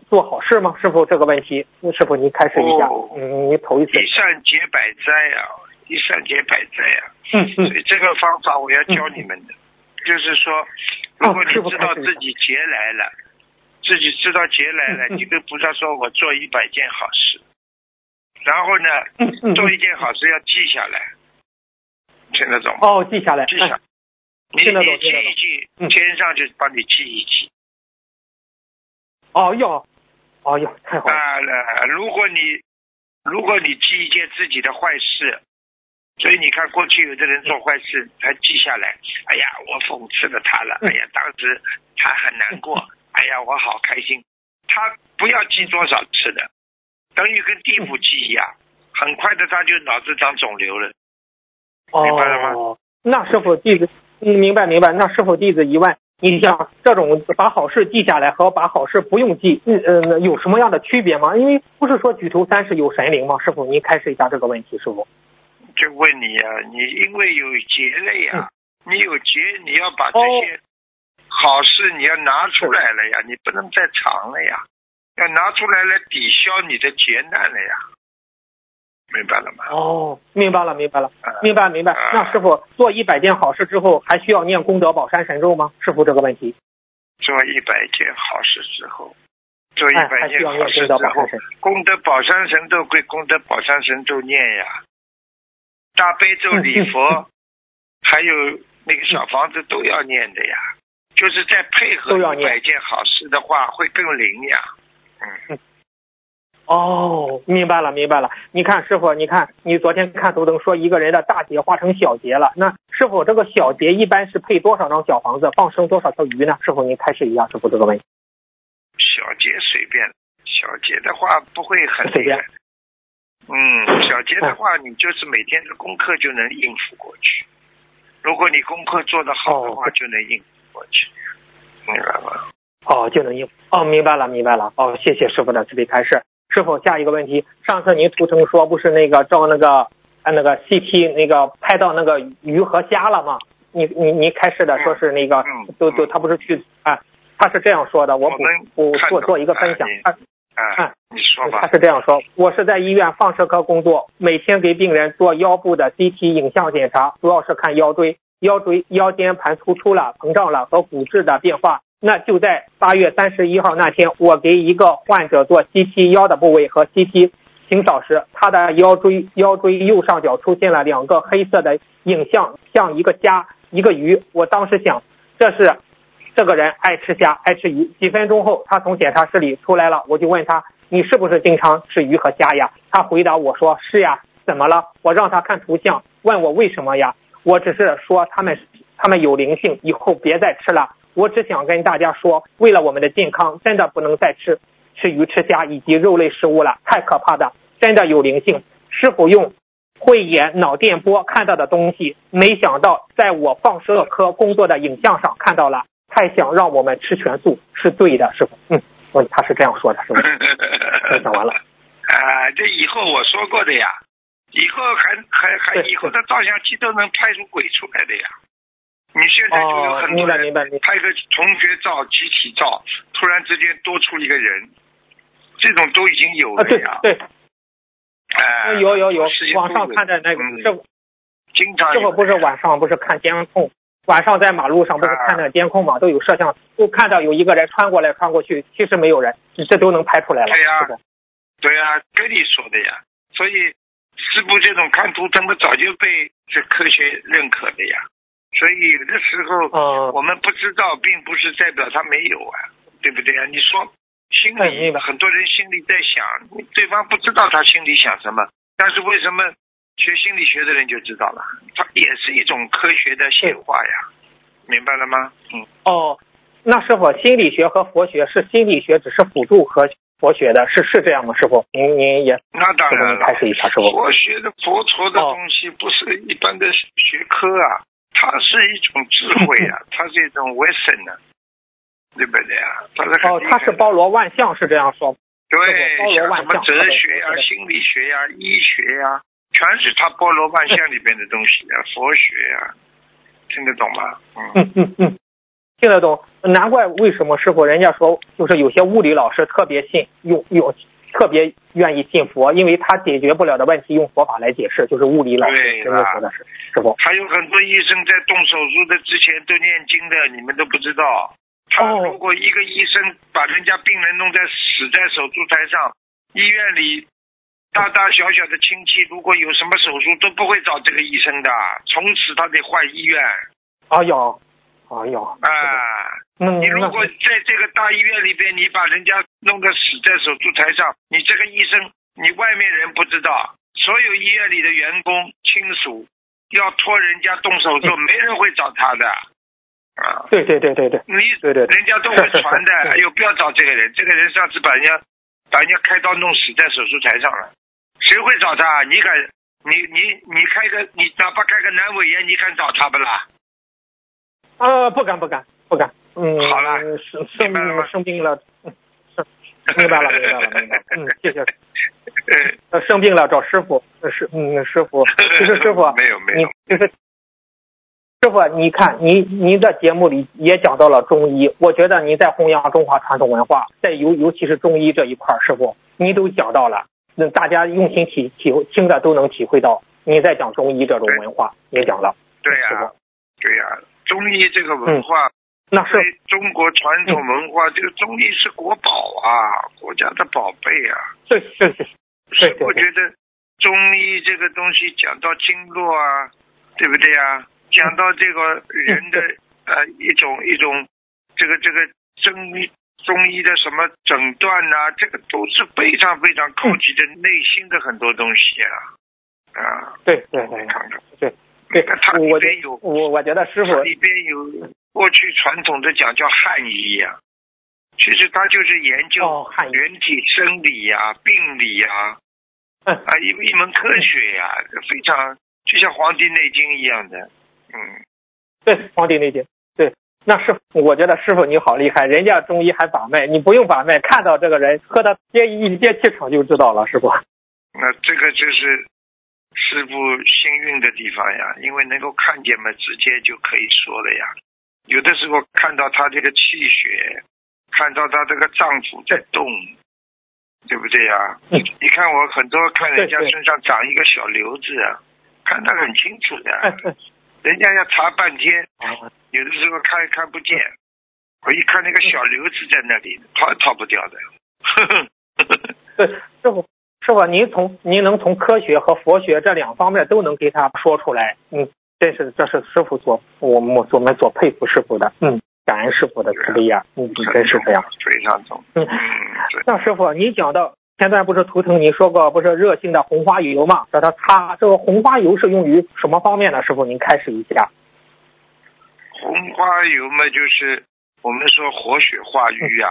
做好事吗？师傅这个问题，师傅您开始一下。哦嗯，你头一次。一善解百灾啊，一善解百灾啊。嗯嗯所以这个方法我要教你们的，就是说，如果你知道自己劫来了，自己知道劫来了，你跟菩萨说我做一百件好事，然后呢，做一件好事要记下来，听得懂吗？哦，记下来。记下哎，你你记一记，嗯天上就帮你记一记。哦哟，哦哟，太好了。如果你如果你记一件自己的坏事，所以你看过去有的人做坏事，他记下来，哎呀，我讽刺了他了，嗯哎呀，当时他很难过，哎呀，我好开心。他不要记多少次的，等于跟地府记一样，很快的他就脑子长肿瘤了。明白了吗哦，那师傅弟子，嗯，明白明白。那师傅弟子一问，你像这种把好事记下来和把好事不用记，嗯呃，有什么样的区别吗？因为不是说举头三尺有神灵吗？师傅，您开始一下这个问题，师傅。就问你啊，你因为有劫了呀，你有劫，你要把这哦些好事你要拿出来了呀，你不能再藏了呀，要拿出来来抵消你的劫难了呀，明白了吗？哦，明白了明白了，啊明白明白。啊那师傅做一百件好事之后，还需要念功德宝山神咒吗？师傅这个问题。做一百件好事之后，做一哎，百件好事之后。功德宝山神咒归功德宝山神咒念呀，大悲咒礼嗯佛，还有那个小房子都要念的呀。就是在配合一百件好事的话，会更灵呀。嗯，哦，明白了，明白了。你看，师傅，你看，你昨天看图腾说一个人的大劫化成小劫了，那师傅这个小劫一般是配多少张小房子，放生多少条鱼呢？师傅您开示一下，师傅这个问题。小节随便，小节的话不会很随便。嗯，小节的话，你就是每天的功课就能应付过去。如果你功课做得好的话，哦就能应付过去，明白吗？哦，就能应付。哦，明白了，明白了。哦，谢谢师傅的慈悲开示。师傅，下一个问题，上次您图腾说不是那个照那个呃那个 CT 那个拍到那个鱼和虾了吗？你你你开始的说是那个嗯都都他不是去啊，他是这样说的，我补补做做一个分享哎你。他啊，你说吧他。是这样说：我是在医院放射科工作，每天给病人做腰部的 CT 影像检查，主要是看腰椎、腰椎、腰间盘突出了、膨胀了和骨质的变化。那就在八月三十一号那天，我给一个患者做 CT 腰的部位和 CT 清扫时，他的腰椎腰椎右上角出现了两个黑色的影像，像一个虾、一个鱼。我当时想，这是这个人爱吃虾，爱吃鱼。几分钟后，他从检查室里出来了，我就问他：“你是不是经常吃鱼和虾呀？”他回答我说：“是呀。”怎么了？我让他看图像，问我为什么呀？我只是说他们他们有灵性，以后别再吃了。我只想跟大家说，为了我们的健康，真的不能再吃吃鱼、吃虾以及肉类食物了，太可怕的，真的有灵性。师傅用慧眼脑电波看到的东西，没想到在我放射科工作的影像上看到了。太想让我们吃全素是对的，师傅。嗯，嗯，他是这样说的，师傅。分享完了。啊，这以后我说过的呀，以后还还还以后的照相机都能拍出鬼出来的呀。你现在就有哦，很多人。拍个同学照、集体照，突然之间多出一个人，这种都已经有了呀。对，哎，有有有，网上看的那个嗯师傅经常有师傅不是晚上不是看监控，晚上在马路上不是看那个监控嘛，都有摄像，都看到有一个人穿过来穿过去，其实没有人，这都能拍出来了。对呀对呀、跟你说的呀。所以师傅这种看图腾的早就被这科学认可的呀。所以有的时候嗯，我们不知道，并不是代表他没有啊，对不对啊？你说心里哎很多人心里在想，对方不知道他心里想什么，但是为什么学心理学的人就知道了？它也是一种科学的显化呀，明白了吗？嗯，哦，那师傅，心理学和佛学是心理学只是辅助和佛学的，是是这样吗？师傅，您您也那当然了您开。始一下，师傅。佛学的佛陀的哦东西不是一般的学科啊，它是一种智慧啊，它是一种 wisdom 啊，对不对啊？它是哦，它是包罗万象，是这样说。对，包罗像什么万象哲学呀、心理学呀、医学呀，全是它包罗万象里边的东西啊，佛学呀，听得懂吗？嗯，嗯嗯嗯，听得懂。难怪为什么师傅人家说，就是有些物理老师特别信用用特别愿意信佛，因为他解决不了的问题用佛法来解释，就是物理老师对人家说的是师傅。还有很多医生在动手术的之前都念经的，你们都不知道。他哦如果一个医生把人家病人弄在死在手术台上，医院里大大小小的亲戚如果有什么手术都不会找这个医生的，从此他得换医院哎呀，哎呦，啊。嗯，你如果在这个大医院里边，你把人家弄得死在手术台上，你这个医生，你外面人不知道，所有医院里的员工亲属要托人家动手术，没人会找他的啊。对对对对对，你对对对人家都会传的，哎呦，不要找这个人，这个人上次把人家把人家开刀弄死在手术台上了，谁会找他？你敢？你你你开个你哪怕开个阑尾炎，你敢找他不啦？呃，不敢不敢不敢，嗯，好了生生病了生病了，嗯，生 明白了明白了明白了，嗯，谢谢。生病了找师傅，呃师嗯师傅，其实师傅你没有没有，就是师傅，你看您您的节目里也讲到了中医，我觉得您在弘扬中华传统文化，在尤尤其是中医这一块儿，师傅您都讲到了，那大家用心体体会听着都能体会到，你在讲中医这种文化也讲了，对呀、对呀、中医这个文化，那是。对中国传统文化，这个中医是国宝啊，国家的宝贝啊。是是是，我觉得中医这个东西讲到经络啊，对不对啊？讲到这个人的呃一种一种这个这个中医中医的什么诊断呐、这个都是非常非常靠近的内心的很多东西啊。啊！对对对。看看，对对看它，里边有我我觉得师傅里边有过去传统的讲叫汉医呀、其实他就是研究人体生理呀、病理呀、嗯。啊，一一门科学呀、非常就像《黄帝内经》一样的，嗯，对，《黄帝内经》对，那师傅，我觉得师傅你好厉害，人家中医还把脉，你不用把脉，看到这个人喝的接一接气场就知道了，师傅。那这个就是师傅幸运的地方呀，因为能够看见嘛，直接就可以说了呀。有的时候看到他这个气血看到他这个脏腑在动，对不对呀？嗯你看我很多看人家身上长一个小瘤子啊，看得很清楚的，人家要查半天，啊有的时候看也看不见，我一看那个小瘤子在那里，逃也逃不掉的。对，师傅，师傅，您从您能从科学和佛学这两方面都能给他说出来，嗯，这是这是师傅所我们我们所佩服师傅的，嗯，感恩师傅的慈悲呀，嗯，真是这样，非常重。嗯，嗯，那师傅，您讲到前段不是图腾您说过不是热性的红花油嘛，让它擦，这个红花油是用于什么方面呢？师傅您开始一下。红花油嘛，就是我们说活血化瘀啊，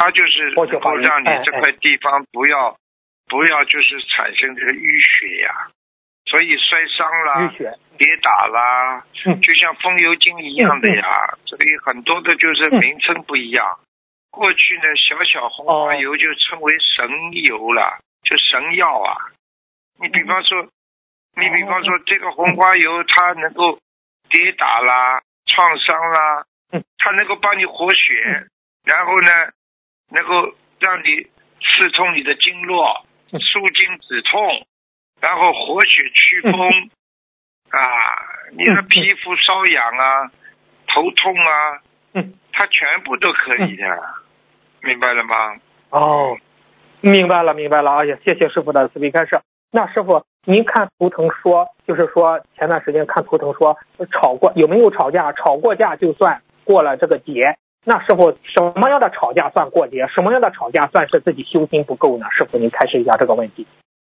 它就是活血化瘀能够让你这块地方不要不要就是产生这个淤血呀、所以摔伤啦跌打啦，嗯。就像风油精一样的呀。所以很多的就是嗯。名称不一样。过去呢，小小红花哦油就称为神油了，就神药啊。你比方说，你比方说这个红花油，它能够跌打啦、创伤啦嗯，它能够帮你活血，然后呢，能够让你刺痛你的经络，嗯舒筋止痛，然后活血祛风啊，你的嗯皮肤瘙痒啊、头痛啊，嗯，它全部都可以的，明白了吗？哦，明白了，明白了。哎呀，谢谢师傅的慈悲开示。那师傅，您看图腾说，就是说前段时间看图腾说吵过有没有吵架？吵过架就算过了这个节。那师傅，什么样的吵架算过节？什么样的吵架算是自己修心不够呢？师傅，您开始一下这个问题。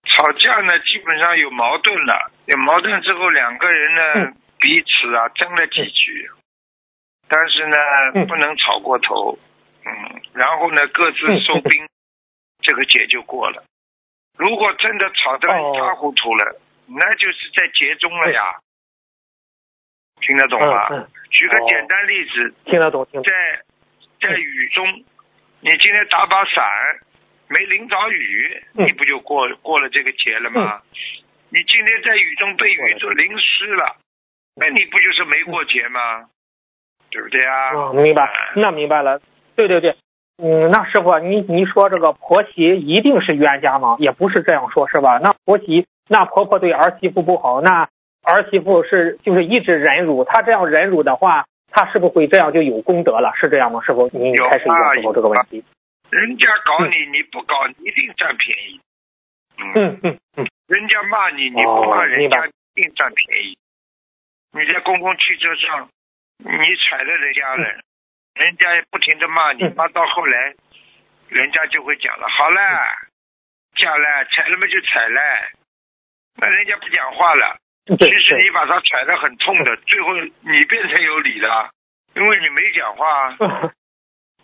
吵架呢，基本上有矛盾了，有矛盾之后，两个人呢、嗯彼此啊争了几句，但是呢、嗯不能吵过头，嗯，然后呢各自收兵，这个节就过了。如果真的吵得一塌糊涂了，那就是在节中了呀。听得懂吗？嗯嗯，举个哦简单例子，听得懂，听。在在雨中，你今天打把伞，没淋着雨，嗯你不就过过了这个节了吗？你今天在雨中被雨都淋湿了，那你不就是没过节吗？对不对啊？哦，明白，那明白了。对对对，嗯，那师傅，你你说这个婆媳一定是冤家吗？也不是这样说，是吧？那婆媳，那婆婆对儿媳妇不好，那儿媳妇是就是一直忍辱，她这样忍辱的话，她是不是会这样就有功德了？是这样吗？师傅，您有啊开始一下师傅这个问题。人家搞你，你不搞，你一定占便宜。嗯，嗯嗯嗯，人家骂你，你不骂人家，一定占便宜。你在公共汽车上，你踩了人家了，人家也不停的骂你，嗯骂到后来，人家就会讲了，好了，讲了，踩了嘛就踩了，那人家不讲话了。对其实你把他踩得很痛的，最后你变成有理了，因为你没讲话，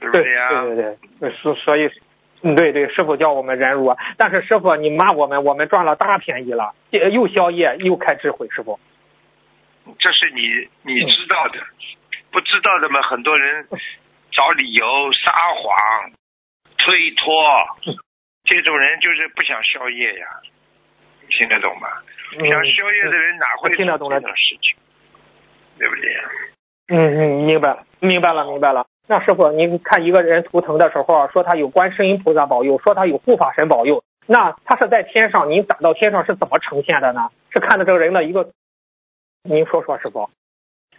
对不对对呀？对对。对，所所以，嗯，对对，师傅叫我们忍辱，但是师傅你骂我们，我们赚了大便宜了，又宵夜又开智慧，师傅。这是你你知道的，不知道的嘛，很多人找理由撒谎、推脱，这种人就是不想宵夜呀，听得懂吗？嗯想宵夜的人哪会听得懂这种事情？对不对呀？嗯嗯，明白了明白了明白了。那师傅，您看一个人图腾的时候，说他有观世音菩萨保佑，说他有护法神保佑，那他是在天上，您打到天上是怎么呈现的呢？是看的这个人的一个，您说说师傅。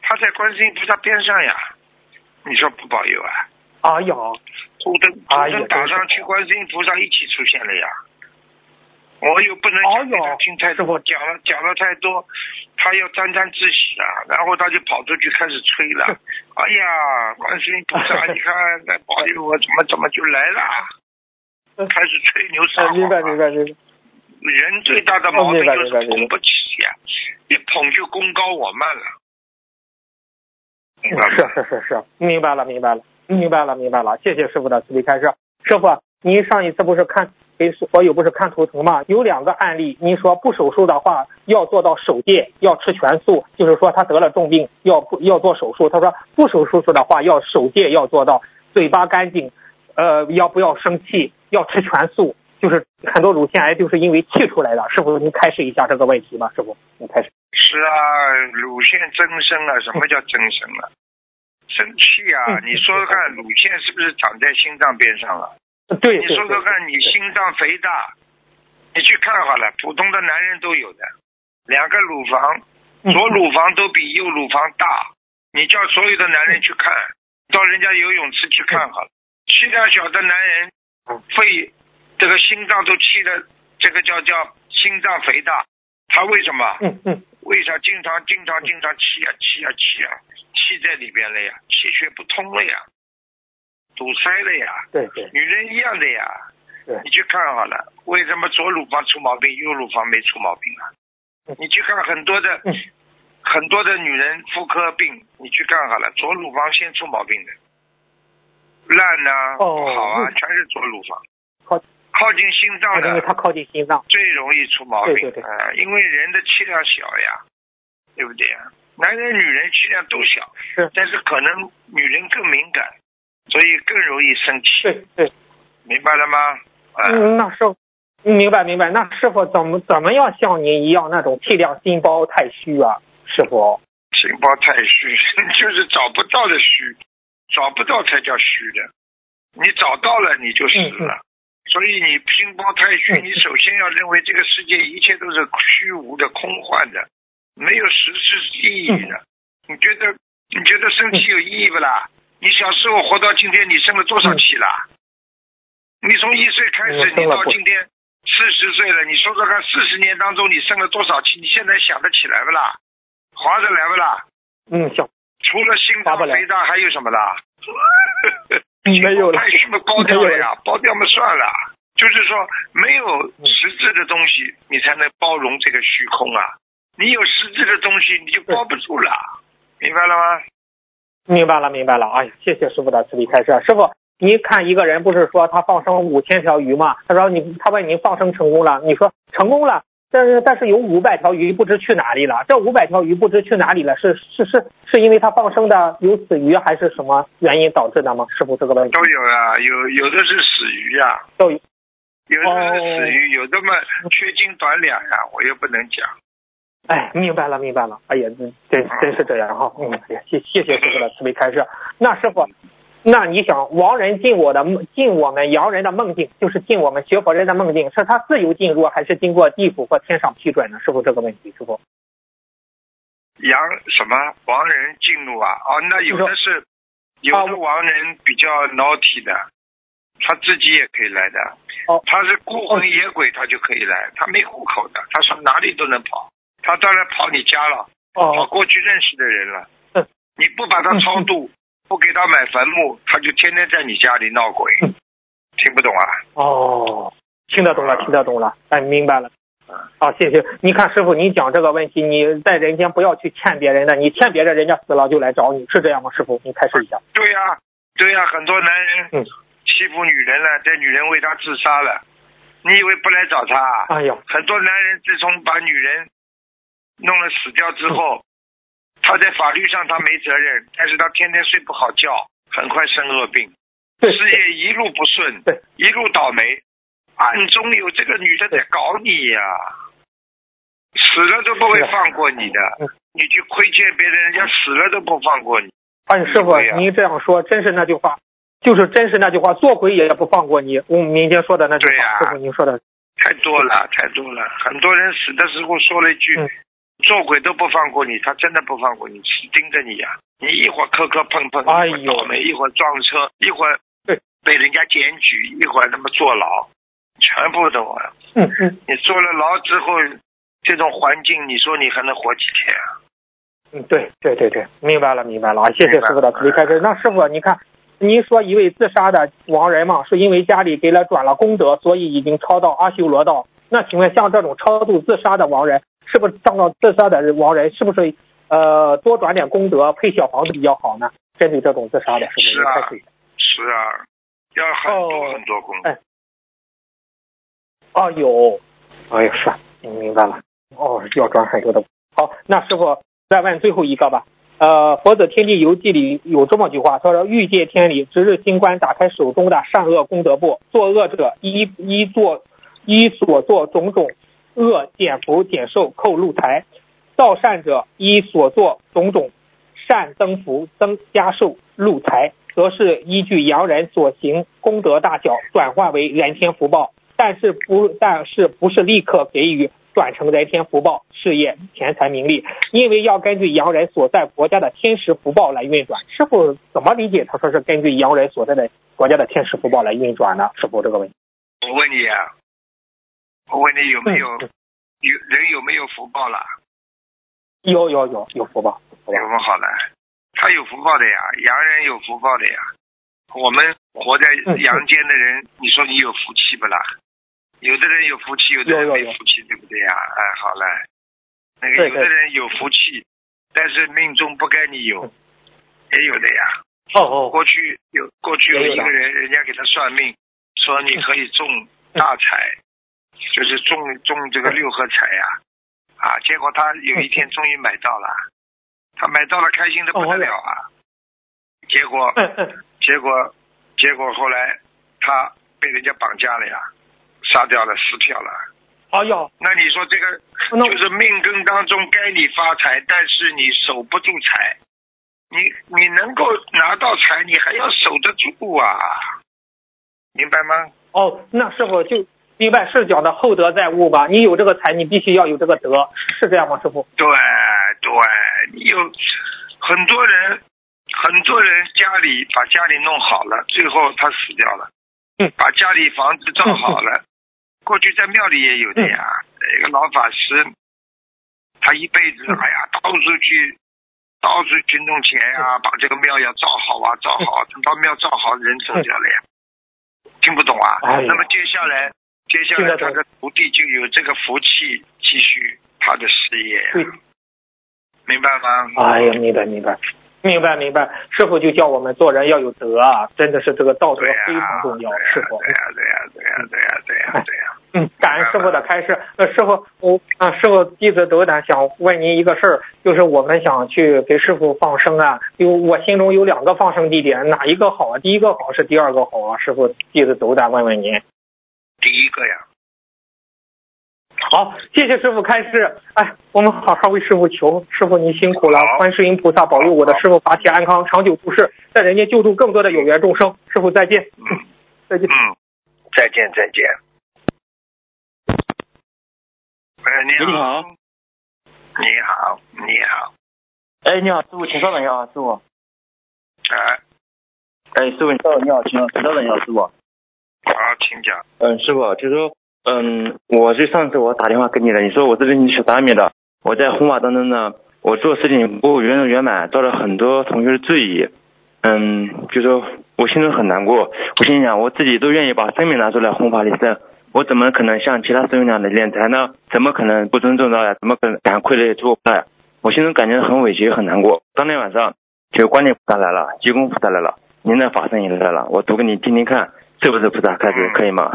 他在观世音菩萨边上呀，你说不保佑啊？啊呀，图腾图腾打上去，观世音菩萨一起出现了呀。我又不能讲给他听太多，讲了讲了太多，他要沾沾自喜啊，然后他就跑出去开始吹了。哎呀，观世音菩萨，你看在保佑我，怎么怎么就来了？开始吹牛撒呃，谎、明白明白明白。人最大的毛病就是捧不起呀、一捧就功高我慢了。是是是是，明白了明白了明白了明白了，谢谢师傅的慈悲开示。师傅，您上一次不是看给所有不是看图腾吗？有两个案例，您说不手术的话要做到手戒，要吃全素，就是说他得了重病要不要做手术？他说不手术的话要手戒，要做到嘴巴干净，呃，要不要生气，要吃全素。就是很多乳腺癌就是因为气出来的，师傅您开始一下这个问题吧，师傅您开始。是啊，乳腺增生啊，什么叫增生啊？生气啊！嗯你说说看，乳腺是不是长在心脏边上了？对，你说说看，你心脏肥大，你去看好了，普通的男人都有的，两个乳房，嗯左乳房都比右乳房大。你叫所有的男人去看，到人家游泳池去看好了，气量小的男人嗯肺这个心脏都气的，这个叫叫心脏肥大，他为什么？嗯嗯。为啥经常经常经常气啊气啊气啊，气在里边了呀，气血不通了呀，堵塞了呀，对对。女人一样的呀。对。你去看好了，为什么左乳房出毛病，右乳房没出毛病啊？嗯？你去看很多的、嗯。很多的女人妇科病，你去看好了，左乳房先出毛病的，烂呐、哦。不好啊，嗯全是左乳房，靠。靠近心脏的因为的它靠近心脏。最容易出毛病，对对对。呃因为人的气量小呀，对不对呀？男人女人气量都小，是，但是可能女人更敏感，所以更容易生气，对对，明白了吗？啊、嗯，那师傅明白明白。那师傅怎么怎么样像您一样那种气量心包太虚啊？师傅，心包太虚，就是找不到的虚，找不到才叫虚的。你找到了，你就死了。所以你心包太虚，嗯你首先要认为这个世界一切都是虚无的、空幻的，没有实质意义的。你觉得你觉得生气有意义不啦？你小时候活到今天，你生了多少气啦？你从一岁开始，你到今天四十岁了，你说说看，四十年当中你生了多少气？你现在想得起来不啦？划得来不啦？嗯，想，除了心脏肥大还有什么啦？没 有了太虚嘛，包掉了呀，包掉嘛算了。就是说，没有实质的东西，你才能包容这个虚空啊。你有实质的东西，你就包不住了，明白了吗？明白了明白了。哎呀，谢谢师傅的慈悲开示。师傅，您看一个人不是说他放生五千条鱼吗？他说你他问您放生成功了，你说成功了。但是但是有五百条鱼不知去哪里了？这五百条鱼不知去哪里了？是是是是因为他放生的有死鱼，还是什么原因导致的吗？师傅这个问题都有啊，有有的是死鱼啊、都有。有的是哦死鱼，有的嘛缺斤短两呀、我又不能讲。哎，明白了，明白了。哎呀，真真真是这样哈。嗯，哎呀谢谢谢师傅的慈悲开示。那师傅，那你想，亡人进我的，进我们洋人的梦境，就是进我们学佛人的梦境，是他自由进入，还是经过地府或天上批准呢？师傅这个问题，师傅。洋什么亡人进入啊？哦，那有的是，有的亡人比较 naughty 的，他自己也可以来的。哦他是孤魂野鬼，他就可以来。他没户口的，他上哪里都能跑。他当然跑你家了，跑哦，过去认识的人了。嗯你不把他超度，不给他买坟墓，他就天天在你家里闹鬼。嗯听不懂啊？哦，听得懂了，听得懂了，哎，明白了。好，谢谢。你看师傅，你讲这个问题，你在人间不要去欠别人的，你欠别人，人家死了就来找你，是这样吗？师傅，你开始一下。对呀、对呀、很多男人嗯欺负女人了，这女人为他自杀了，你以为不来找他啊？哎呦，很多男人自从把女人弄了死掉之后，他在法律上他没责任，但是他天天睡不好觉，很快生恶病，事业一路不顺，一路倒霉，暗中有这个女的在搞你呀、死了都不会放过你的，嗯你去亏欠别人，人家死了都不放过你。哎，师傅您这样说，真是那句话，就是真是那句话，做鬼也不放过你。我们民间说的那句话，对呀师傅您说的，太多了，太多了。很多人死的时候说了一句：“嗯做鬼都不放过你。”他真的不放过你，死盯着你呀、你一会儿磕磕碰碰，哎呦倒霉，一会儿撞车，一会儿对被人家检举，一会儿他妈坐牢，全部都啊！嗯嗯你坐了牢之后，这种环境，你说你还能活几天啊？嗯，对对对对，明白了明白了，啊，谢谢师傅的慈悲开示。那师傅，你看，您说一位自杀的亡人嘛，是因为家里给了转了功德，所以已经超到阿修罗道。那请问，像这种超度自杀的亡人，是不是上到自杀的亡人，是不是呃多转点功德配小房子比较好呢？针对这种自杀的，是不是？是啊是啊，要很多很多功德。哎哦，有，哎呀，是，嗯明白了。哦，要转很多的。好，那师傅再问最后一个吧。呃，《佛子天地游记》里有这么句话，他说：“欲界天理，值日星官打开手中的善恶功德簿，作恶者依依作依所作种种恶减福减寿扣禄财，造善者依所作种种善增福、增加寿、禄财，则是依据洋人所行功德大小转化为人天福报，但是不但是不是立刻给予转成人天福报、事业、钱财、名利，因为要根据洋人所在国家的天时福报来运转。师傅怎么理解？他说是根据洋人所在的国家的天时福报来运转呢？师傅这个问题。我问你，我问你有没有嗯有人有没有福报了？有有有有福报，有么好了？他有福报的呀，洋人有福报的呀。我们活在嗯阳间的人，你说你有福气不啦？有的人有福气，有的人有有有没福气，对不对呀？哎，好了，那个有的人有福气，但是命中不该你有，嗯也有的呀。哦哦，过去有过去有一个人，人家给他算命，说你可以中大彩，就是中中这个六合彩呀，啊，结果他有一天终于买到了，他买到了，开心的不得了啊，结果结果结果后来他被人家绑架了呀，杀掉了，撕票了。哎呦，那你说这个就是命根当中该你发财，但是你守不住财，你你能够拿到财，你还要守得住啊，明白吗？哦，那师傅就明白是讲的厚德载物吧？你有这个财，你必须要有这个德，是这样吗，师傅？对对，你有很多人，很多人家里把家里弄好了，最后他死掉了，嗯把家里房子造好了，过去在庙里也有的呀，一个老法师，他一辈子嗯哎呀，到处去。到处去弄钱呀、把这个庙要造好啊，造好，等到庙造好，人走掉了呀，听不懂啊？哎那么接下来，接下来他的徒弟就有这个福气继续他的事业明白吗？哎呀，明白明白。明白明白，师傅就叫我们做人要有德啊，真的是这个道德、非常重要，师傅。对呀、对呀、对呀、对呀、对呀、对呀、嗯，感恩师傅的开示。呃，师傅，我啊，师傅弟子斗胆想问您一个事儿，就是我们想去给师傅放生啊，有我心中有两个放生地点，哪一个好啊？第一个好是第二个好啊？师傅弟子斗胆问问您。第一个呀，好，谢谢师傅开示。哎，我们好好为师傅求，师傅您辛苦了好，观世音菩萨保佑我的师傅法体安康，长久住世，在人间救助更多的有缘众生。师傅再见，嗯再见。嗯，再见再见。哎，你你好。你好，你好，哎，你好，师傅，请稍等一下啊，师傅。哎，哎，师傅，你稍等，你好，请请稍等一下，师傅。好，请讲。嗯，师傅，就说，嗯，我是上次我打电话给你的，你说我是你学达米的，我在弘法当中呢，我做事情不圆融圆满，遭到很多同学的质疑。嗯，就说我心中很难过，我心想我自己都愿意把生命拿出来弘法利生，我怎么可能像其他师兄那样的敛财呢？怎么可能不尊重到呀？怎么可能敢愧对诸佛呀？我心中感觉很委屈，很难过。当天晚上，就观世菩萨来了，济公菩萨来了，您的法身也来了，我读给你听听看，是不是菩萨开始可以吗？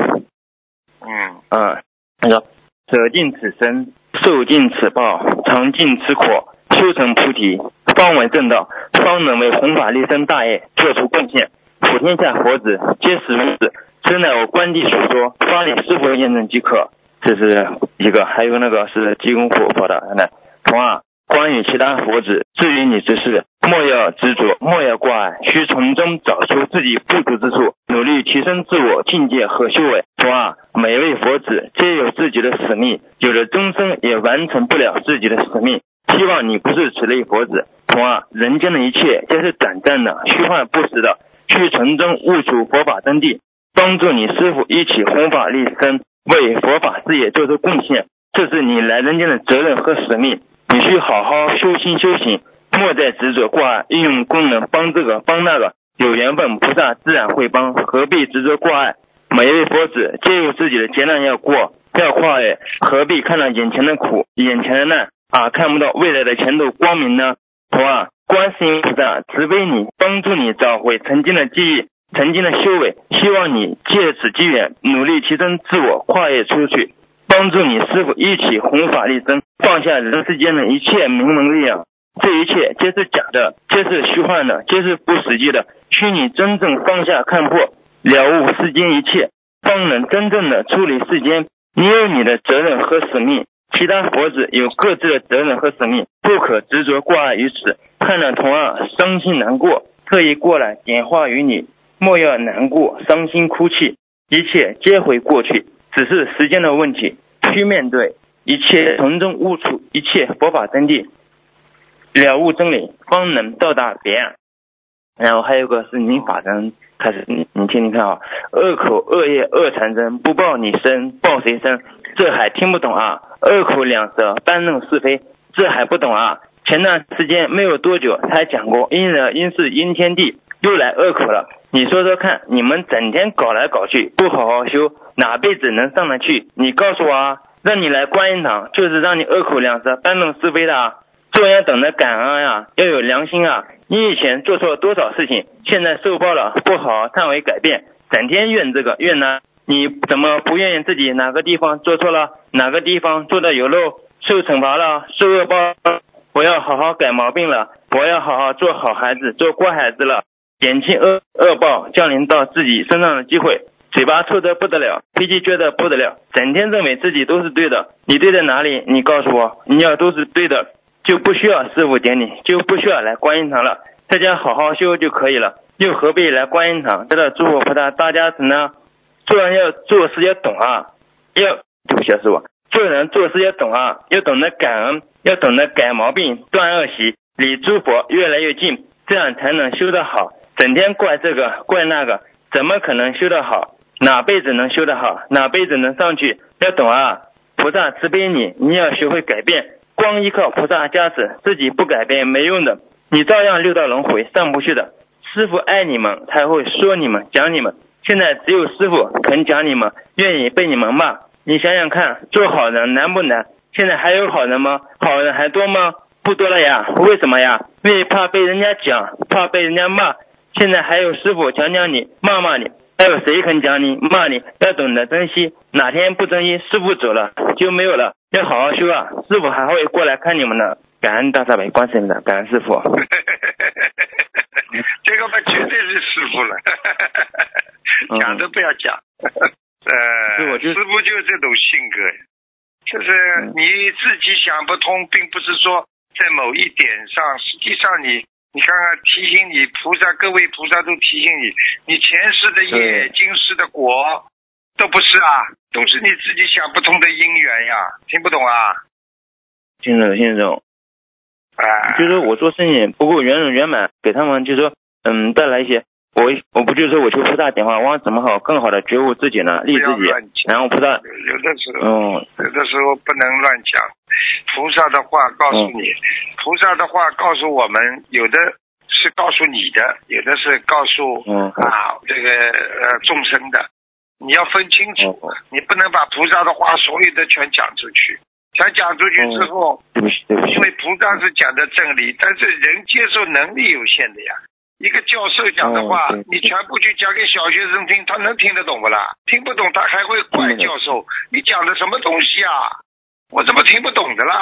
嗯嗯，那个：“舍尽此身，受尽此报，尝尽此苦，修成菩提，方为正道，方能为弘法利生大业做出贡献。普天下佛子皆是如此，此乃我观地所说，发理师傅的验证即可。”这是一个，还有那个是济公活佛的。那同样，关于其他佛子，至于你之事，莫要执着，莫要挂碍，需从中找出自己不足之处，努力提升自我境界和修为。同二，每位佛子皆有自己的使命，有的终生也完成不了自己的使命。希望你不是此类佛子。同二，人间的一切皆是短暂的、虚幻不实的，需从中悟出佛法真谛，帮助你师傅一起弘法利生，为佛法事业做出贡献。这是你来人间的责任和使命。你需好好修心修行，莫再执着挂碍，运用功能帮这个帮那个，有缘分菩萨自然会帮，何必执着挂碍？每一位佛子皆有自己的劫难要过，要跨越，何必看到眼前的苦、眼前的难啊，看不到未来的前途光明呢？同啊，观世音菩萨慈悲你，帮助你找回曾经的记忆、曾经的修为，希望你借此机缘努力提升自我，跨越出去。帮助你师傅一起弘法利生，放下人世间的一切名门利养，这一切皆是假的，皆是虚幻的，皆是不实际的。需你真正放下看破，了悟世间一切，方能真正的处理世间。你有你的责任和使命，其他佛子有各自的责任和使命，不可执着挂碍于此。看了同样伤心难过，特意过来点化于你。莫要难过、伤心、哭泣，一切皆会过去，只是时间的问题。去面对一切，从中悟出一切佛法真谛，了悟真理，方能到达彼岸。然后还有个是你法身开始，你你听听看啊，恶口恶业恶缠身，不报你生，报谁生？这还听不懂啊？恶口两舌，搬弄是非，这还不懂啊？前段时间没有多久，他还讲过因人因事因天地，又来恶口了。你说说看，你们整天搞来搞去，不好好修，哪辈子能上得去？你告诉我啊！让你来观音堂，就是让你恶口两舌、搬弄是非的啊！做人要懂得感恩呀，要有良心啊！你以前做错多少事情，现在受报了，不好好忏悔改变，整天怨这个怨那，你怎么不怨怨自己哪个地方做错了，哪个地方做的有漏，受惩罚了，受恶报？我要好好改毛病了，我要好好做好孩子，做乖孩子了。减轻恶恶报降临到自己身上的机会，嘴巴臭得不得了，脾气倔得不得了，整天认为自己都是对的。你对在哪里？你告诉我，你要都是对的，就不需要师傅点你，就不需要来观音堂了，在家好好修就可以了，又何必来观音堂？在这祝福菩萨大家子呢？做人要做事要懂啊，要对不起啊师傅，做人做事要懂啊，要懂得感恩，要懂得改毛病，断恶习，离诸佛越来越近，这样才能修得好。整天怪这个怪那个，怎么可能修得好？哪辈子能修得好？哪辈子能上去？要懂啊！菩萨慈悲你，你要学会改变。光依靠菩萨加持，自己不改变没用的，你照样六道轮回上不去的。师傅爱你们，才会说你们讲你们。现在只有师傅肯讲你们，愿意被你们骂。你想想看，做好人难不难？现在还有好人吗？好人还多吗？不多了呀。为什么呀？因为怕被人家讲，怕被人家骂。现在还有师傅讲讲你，骂骂你，还有谁肯讲你骂你？要懂得珍惜，哪天不珍惜，师傅走了就没有了。要好好修啊！师傅还会过来看你们的。感恩大慈悲观世音的，感恩师傅。这个嘛，绝对是师傅了，讲都不要讲。呃，师傅就是这种性格，就是你自己想不通，并不是说在某一点上，实际上你。你看看，提醒你菩萨，各位菩萨都提醒你，你前世的业，今世的果，都不是啊，都是你自己想不通的因缘呀，听不懂啊？听得懂，听得懂。啊，就是我做生意不够圆融圆满，给他们就说，嗯，带来一些。我我不就是说我求菩萨点化，我怎么好更好的觉悟自己呢？利自己，然后菩萨有的时候，嗯，有的时候不能乱讲。菩萨的话告诉你，菩萨的话告诉我们，有的是告诉你的，有的是告诉嗯啊这个呃众生的，你要分清楚，你不能把菩萨的话所有的全讲出去。全讲出去之后，因为菩萨是讲的真理，但是人接受能力有限的呀。一个教授讲的话，你全部去讲给小学生听，他能听得懂不啦？听不懂，他还会怪教授，你讲的什么东西啊？我怎么听不懂的啦？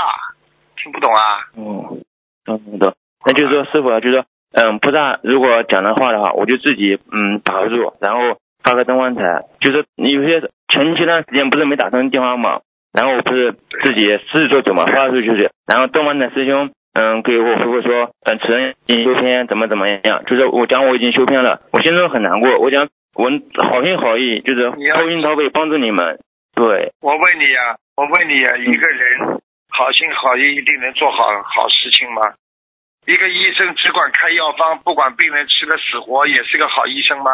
听不懂啊？嗯，听不懂。那就是说，师傅就是说，嗯，菩萨如果讲的话的话，我就自己嗯把住，然后发个灯光台。就是有些前前段时间不是没打通电话嘛，然后我不是自己私自做主嘛，发出去，然后东方的师兄。嗯，给我回复说，嗯，此人已经修偏，怎么怎么样？就是我讲我已经修偏了，我心中很难过。我讲我好心好意，就是掏心掏肺帮助你们。对，我问你呀，我问你呀，一个人好心好意一定能做好好事情吗？一个医生只管开药方，不管病人吃的死活，也是个好医生吗？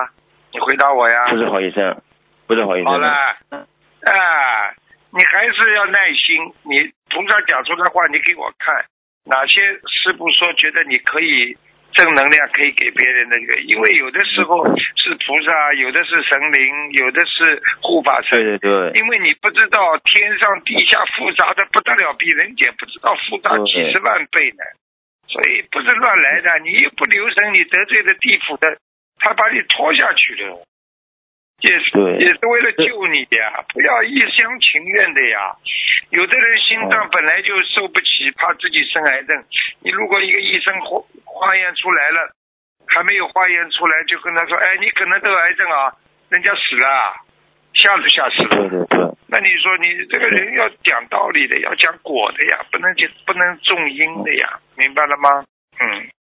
你回答我呀。不是好医生，不是好医生。好了，啊，你还是要耐心。你从这讲出的话，你给我看。哪些师傅说觉得你可以正能量可以给别人的这个？因为有的时候是菩萨，有的是神灵，有的是护法神。对对对。因为你不知道天上地下复杂的不得了，比人间不知道复杂几十万倍呢。所以不是乱来的，你一不留神，你得罪了地府的，他把你拖下去了。也是也是为了救你呀，不要一厢情愿的呀。有的人心脏本来就受不起，怕自己生癌症。你如果一个医生化化验出来了，还没有化验出来，就跟他说：“哎，你可能得癌症啊！”人家死了，吓都吓死了。对对对。那你说你这个人要讲道理的，要讲果的呀，不能就不能种因的呀，明白了吗？嗯。明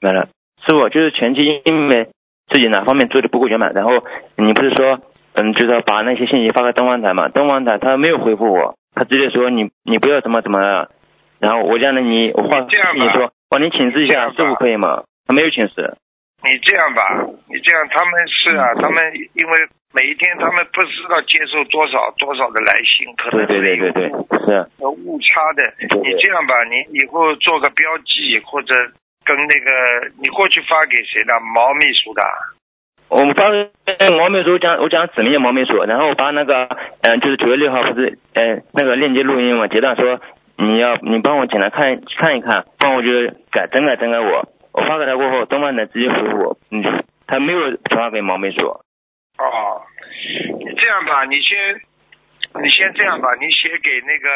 白了。师傅就是前期因为自己哪方面做的不够圆满，然后你不是说嗯，就是要把那些信息发给东方台嘛？东方台他没有回复我，他直接说你你不要怎么怎么了。然后我这样的你我话这样你说帮你请示一下师傅可以吗？他没有请示。你这样吧，你这样，他们是啊，他们因为每一天他们不知道接受多少多少的来信，可能对对对对对，是有误差的。你这样吧，你以后做个标记，或者跟那个你过去发给谁的毛秘书的？我们发给毛秘书讲，我讲指名叫毛秘书，然后把那个嗯、就是九月六号不是嗯、那个链接录音嘛，截断说你要你帮我简单看看一看，帮我就是改整改整改我，我发给他过后，东方台直接回复我，嗯，他没有转发给毛秘书。哦，你这样吧，你先，你先这样吧，你写给那个，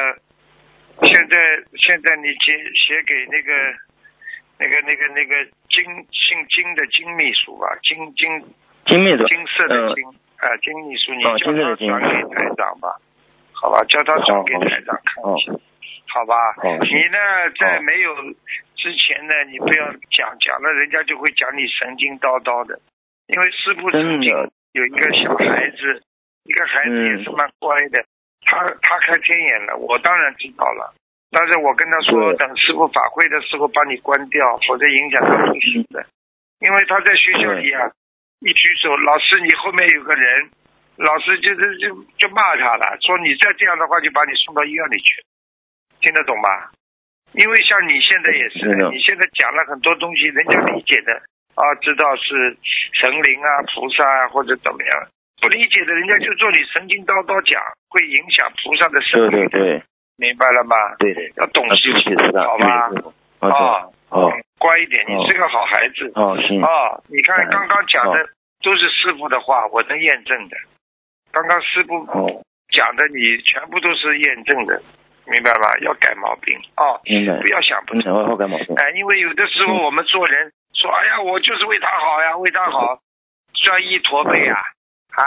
现在现在你写写给那个，那个那个那个金姓金的金秘书吧，金金金秘书，金色的嗯金，啊、金秘书，你哦叫他转给台长吧，好吧，叫他转给台长看哦一下，好吧？哦你呢，在哦没有之前呢，你不要讲，讲了人家就会讲你神经叨叨的，因为师傅曾经有一个小孩子，一个孩子嗯也是蛮乖的，他他开天眼了，我当然知道了。但是我跟他说，等师傅法会的时候把你关掉，否则影响他读书的。因为他在学校里啊，一举手，老师你后面有个人，老师就是就就骂他了，说你再这样的话就把你送到医院里去，听得懂吧？因为像你现在也是你现在讲了很多东西，人家理解的啊，知道是神灵啊、菩萨啊或者怎么样，不理解的人家就做你神经叨叨讲，会影响菩萨的对生命对明白了吗？对对，要懂事情，好吧？哦哦乖一点，你哦是个好孩子。哦行，哦，你看嗯刚刚讲的都是师傅的话，我能验证的。刚刚师傅哦讲的，你全部都是验证的，明白吧？要改毛病哦，不，要想不通。哎，因为有的时候嗯我们做人说，哎呀，我就是为他好呀，为他好，专一驼背啊啊！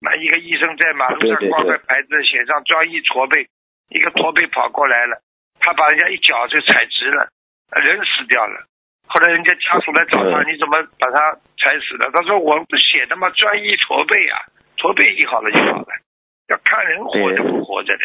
那一个医生在马路上挂个牌子，写上专一驼背，一个驼背跑过来了，他把人家一脚就踩直了，人死掉了。后来人家家属来找他，你怎么把他踩死了？他说我不写的嘛，专一驼背啊，驼背医好了就好了，要看人活着不活着的，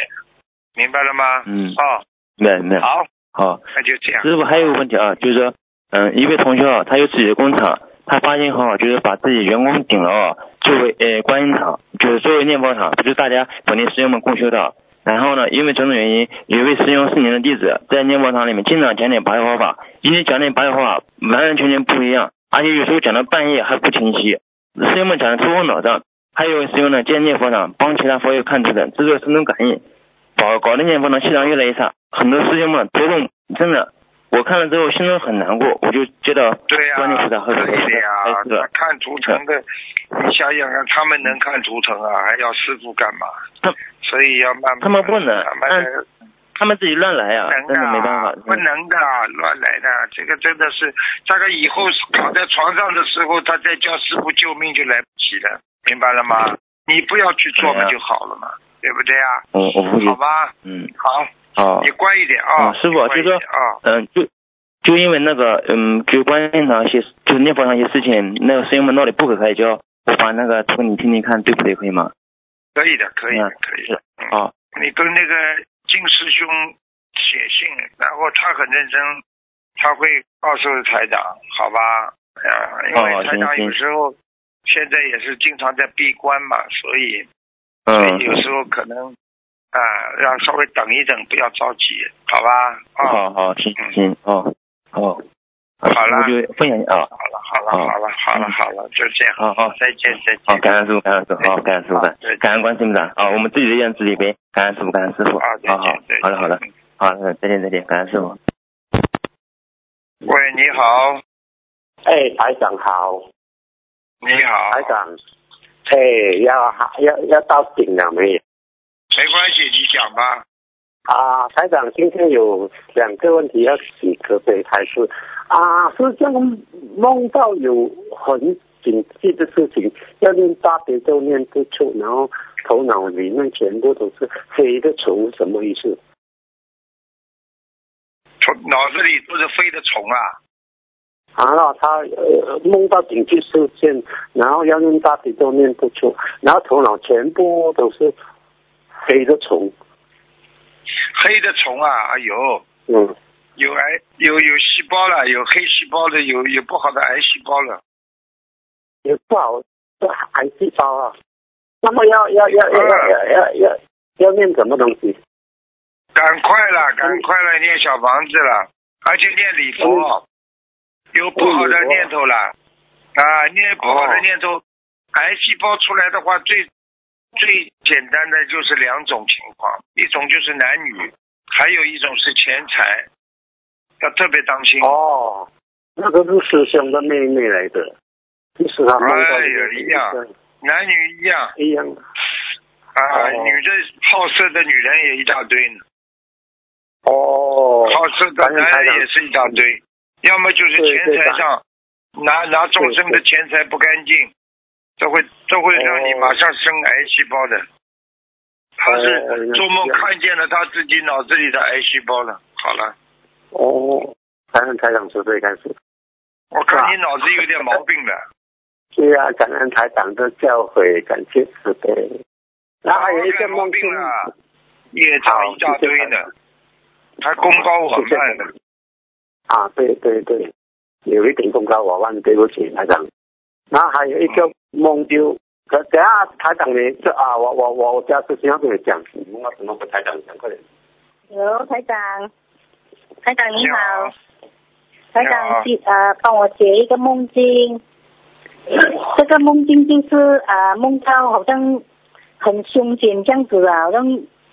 明白了吗？嗯，哦，明白明白。好，好，那就这样。师傅还有个问题啊，就是说，嗯，一位同学啊，他有自己的工厂，他发心好，就是把自己员工顶了啊，作为呃观音堂，就是作为念佛堂，就是大家本地师兄们共修的。然后呢，因为种种原因，有一位师兄是您的弟子，在念佛堂里面经常讲点白话法，因为讲点白话法完完全全不一样，而且有时候讲到半夜还不清晰，师兄们讲的头昏脑胀。还有位师兄呢，见念佛堂帮其他佛友看图腾，制作神通感应，搞搞得念佛堂气场越来越差，很多师兄们头痛，真的，我看了之后心中很难过，我就接到对呀、观音菩萨和可以的呀开始。了他看图腾的，你想想看，他们能看图腾啊，还要师傅干嘛？他所以要慢慢。他们不能慢慢他们自己乱来啊，能真的没办法。不能的，乱来的，这个真的是，大概以后躺在床上的时候，他再叫师傅救命就来不及了，明白了吗？你不要去做不就好了嘛，对不对啊？我我不好，吧，嗯，好，好你，乖一点啊，啊师傅就说啊，嗯，就就因为那个，嗯，就观音堂一些，就念佛堂一些事情，那个师兄们闹得不可开交，我把那个图你听听看，对不对？可以吗？可以的，可以的嗯，可以的。嗯，你跟那个金师兄写信，然后他很认真，他会告诉台长，好吧？呃，因哦为台长有时候现在也是经常在闭关嘛，所以嗯所以，有时候可能啊、要稍微等一等，不要着急，好吧？啊、好好，行行，哦，好，好了。我就分享啊，好了，好了，好好了，好了，嗯好了，就这样，好好。再见，再见。好，感恩师傅，感恩师傅，好，感恩师傅，感感恩观世音菩萨啊，我们自己的愿自己背，感恩师傅，感恩师傅，好，再好好。见，再见。好了好了，再见再见，感恩师傅。喂，你好，哎，台长好，你好，台长，哎，要要要到顶了没？有？没关系，你讲吧。啊，台长，今天有两个问题要请可北台师啊，是这样梦到有很紧急的事情，要念大悲咒念不出，然后头脑里面全部都是黑的虫，什么意思？虫脑子里都是飞的虫啊，然后他呃梦到紧急事件，然后要念大悲咒念不出，然后头脑全部都是黑的虫，黑的虫啊，哎呦，嗯，有癌有有细胞了，有黑细胞的，有有不好的癌细胞了。有不好，是癌细胞啊。那么要要要要要要要要念什么东西？赶快了，赶快了，念小房子了，而且念礼佛，有不好的念头了啊，念不好的念头，癌细胞出来的话，最最简单的就是两种情况，一种就是男女，还有一种是钱财，要特别当心。哦，那个是师兄的妹妹来的，就是他梦到哎呀一样男女一样一样。啊，哦女的好色的女人也一大堆呢，哦，好色的男人也是一大堆，要么就是钱财上拿拿众生的钱财不干净，这会这会让你马上生癌细胞的。他哦是做梦看见了他自己脑子里的癌细胞了。好了，哦，感恩台长慈悲开始。我看你脑子有点毛病了。对啊，感恩台长的教诲，感谢慈悲。然后还有一个毛病了，业障一大堆呢，还功高我慢呢。啊，对对对，有一点功高我慢，对不起台长。然后还有一个梦就，等等下台长你这啊，我我我我家事情要跟你讲，你梦到什么跟台长讲，快点。有台长，台长你好，台长解呃帮我解一个梦境，这个梦境就是啊、梦到好像很凶险这样子啊，好像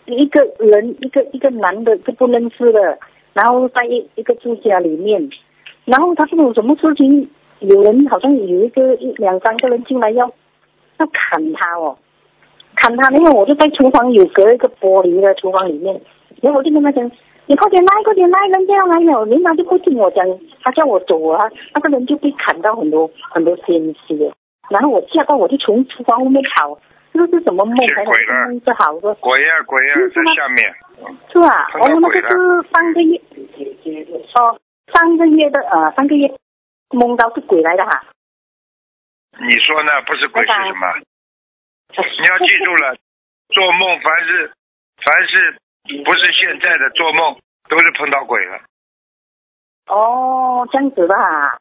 一个人一个一个男的都不认识的，然后在一一个住家里面，然后他是有什么事情，有人好像有一个一两三个人进来要要砍他哦，砍他，因为我就在厨房有隔一个玻璃的厨房里面，然后我就跟他讲，你快点来，快点来，人家要来了，人家就不听我讲，他叫我走啊，那个人就被砍到很多很多鲜血，然后我吓到我就从厨房后面跑，这是什么梦？是台长鬼了梦是好的，鬼呀鬼呀，在下面。是吧？碰到哦，那个是上个月，哦，上个月的呃，上个月梦到是鬼来的哈。你说呢？不是鬼是什么？你要记住了，做梦凡是凡是不是现在的做梦，都是碰到鬼了。哦，这样子的哈。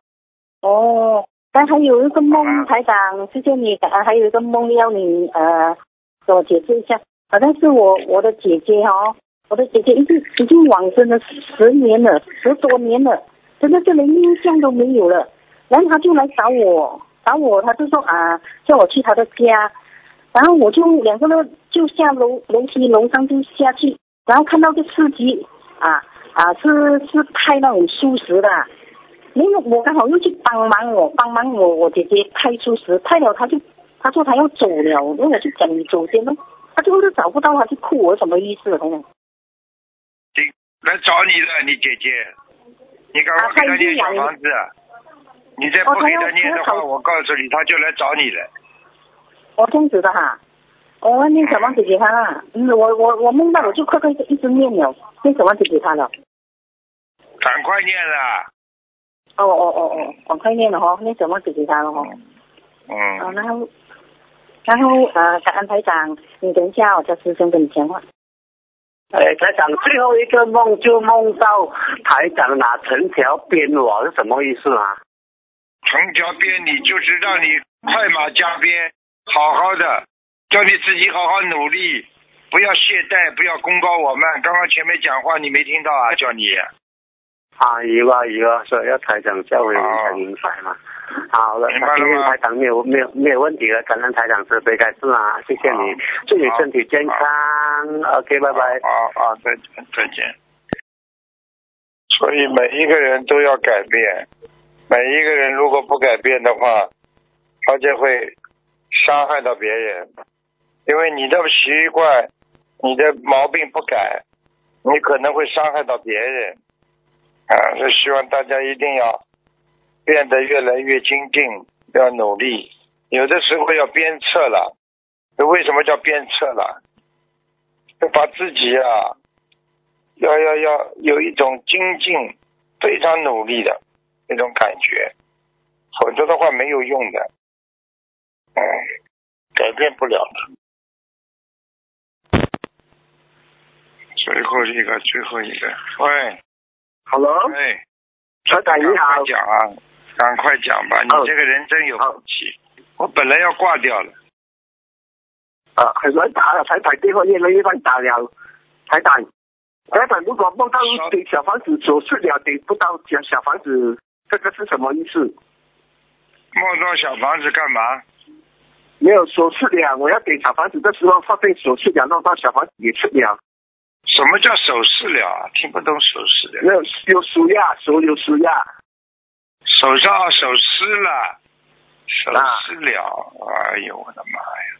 哦，但还有一个梦，台长，谢谢你，啊，还有一个梦要你呃给我解释一下。好像是我我的姐姐哦，我的姐姐已经已经往生了十年了，十多年了，真的是连印象都没有了。然后他就来找我，找我，他就说啊，叫我去他的家，然后我就两个人就下楼楼梯楼上就下去，然后看到个司机啊啊是是开那种素食的，因为我刚好又去帮忙我帮忙我我姐姐开素食，派了他就他说他要走了，然后我就讲你走先咯，他就是找不到他就哭我什么意思？台长来找你的，你姐姐，你赶快给他念小房子。你再不给他念的话，我告诉你，他就来找你了。我这样子的哈，我念小房子给他了，嗯我我我梦到我就快快一直念了，念小房子给他了。赶快念了。哦哦哦哦，赶快念了哈，念小房子给他了哈。嗯。哦，然后，然后呃，感恩台长，你等一下，我叫师兄跟你讲话。哎，台长最后一个梦就梦到台长拿藤条鞭我，是什么意思啊？藤条鞭你就是让你快马加鞭，好好的，叫你自己好好努力，不要懈怠，不要功高我慢。刚刚前面讲话你没听到啊？叫你。啊，有啊有啊，所以要台长教诲你才明白嘛。好了，明白了今天吗台长没有没有没有问题了，感恩台长慈悲开示啊，谢谢你，祝你身体健康，OK，拜拜。好好，再见再见。所以每一个人都要改变，每一个人如果不改变的话，他就会伤害到别人，因为你的习惯、你的毛病不改，你可能会伤害到别人。啊，所以希望大家一定要变得越来越精进，要努力。有的时候要鞭策了，为什么叫鞭策了？要把自己啊，要要要有一种精进，非常努力的那种感觉，否则的话没有用的，嗯，改变不了的。最后一个，最后一个，喂，Hello，喂，台长你好赶快，讲啊，赶快讲吧，哦你这个人真有福气。我本来要挂掉了，啊，很难打了，台长电话越来越难打了，台长，台长如果梦到小给小房子手术了，得不到小小房子，这个是什么意思？梦到小房子干嘛？没有手术了，我要给小房子的时候发现手术了，弄到小房子也吃了，什么叫手势了啊？听不懂手势的。没有有输压，手有输压，手上手湿了，手啊湿了，哎呦我的妈呀！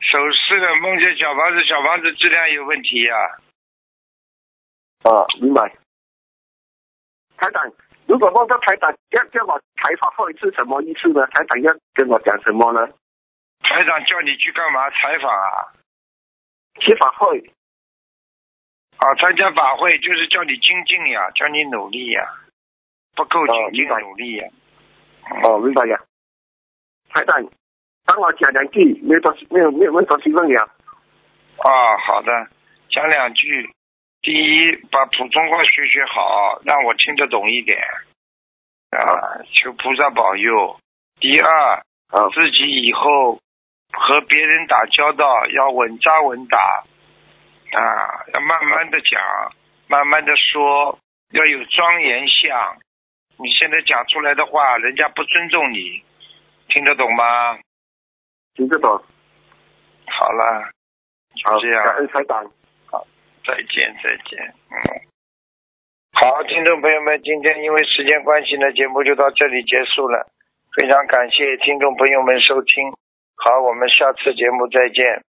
手湿了，梦见小房子，小房子质量有问题呀、啊，明白。台长，如果梦到台长要叫我采访会是什么意思呢？台长要跟我讲什么呢？台长叫你去干嘛？采访啊？采访会啊，参加法会就是叫你精进呀，叫你努力呀，不够精进努力呀。哦，明白了。台长，帮我讲两句，没有多没有没有问多西问了。啊，好的，讲两句。第一，把普通话学学好，让我听得懂一点。啊，求菩萨保佑。第二，啊自己以后和别人打交道要稳扎稳打，啊，要慢慢的讲，慢慢的说，要有庄严相。你现在讲出来的话，人家不尊重你，听得懂吗？听得懂。好了，好，就这样感恩台长。再见，再见，嗯。好，听众朋友们，今天因为时间关系呢，节目就到这里结束了。非常感谢听众朋友们收听，好，我们下次节目再见。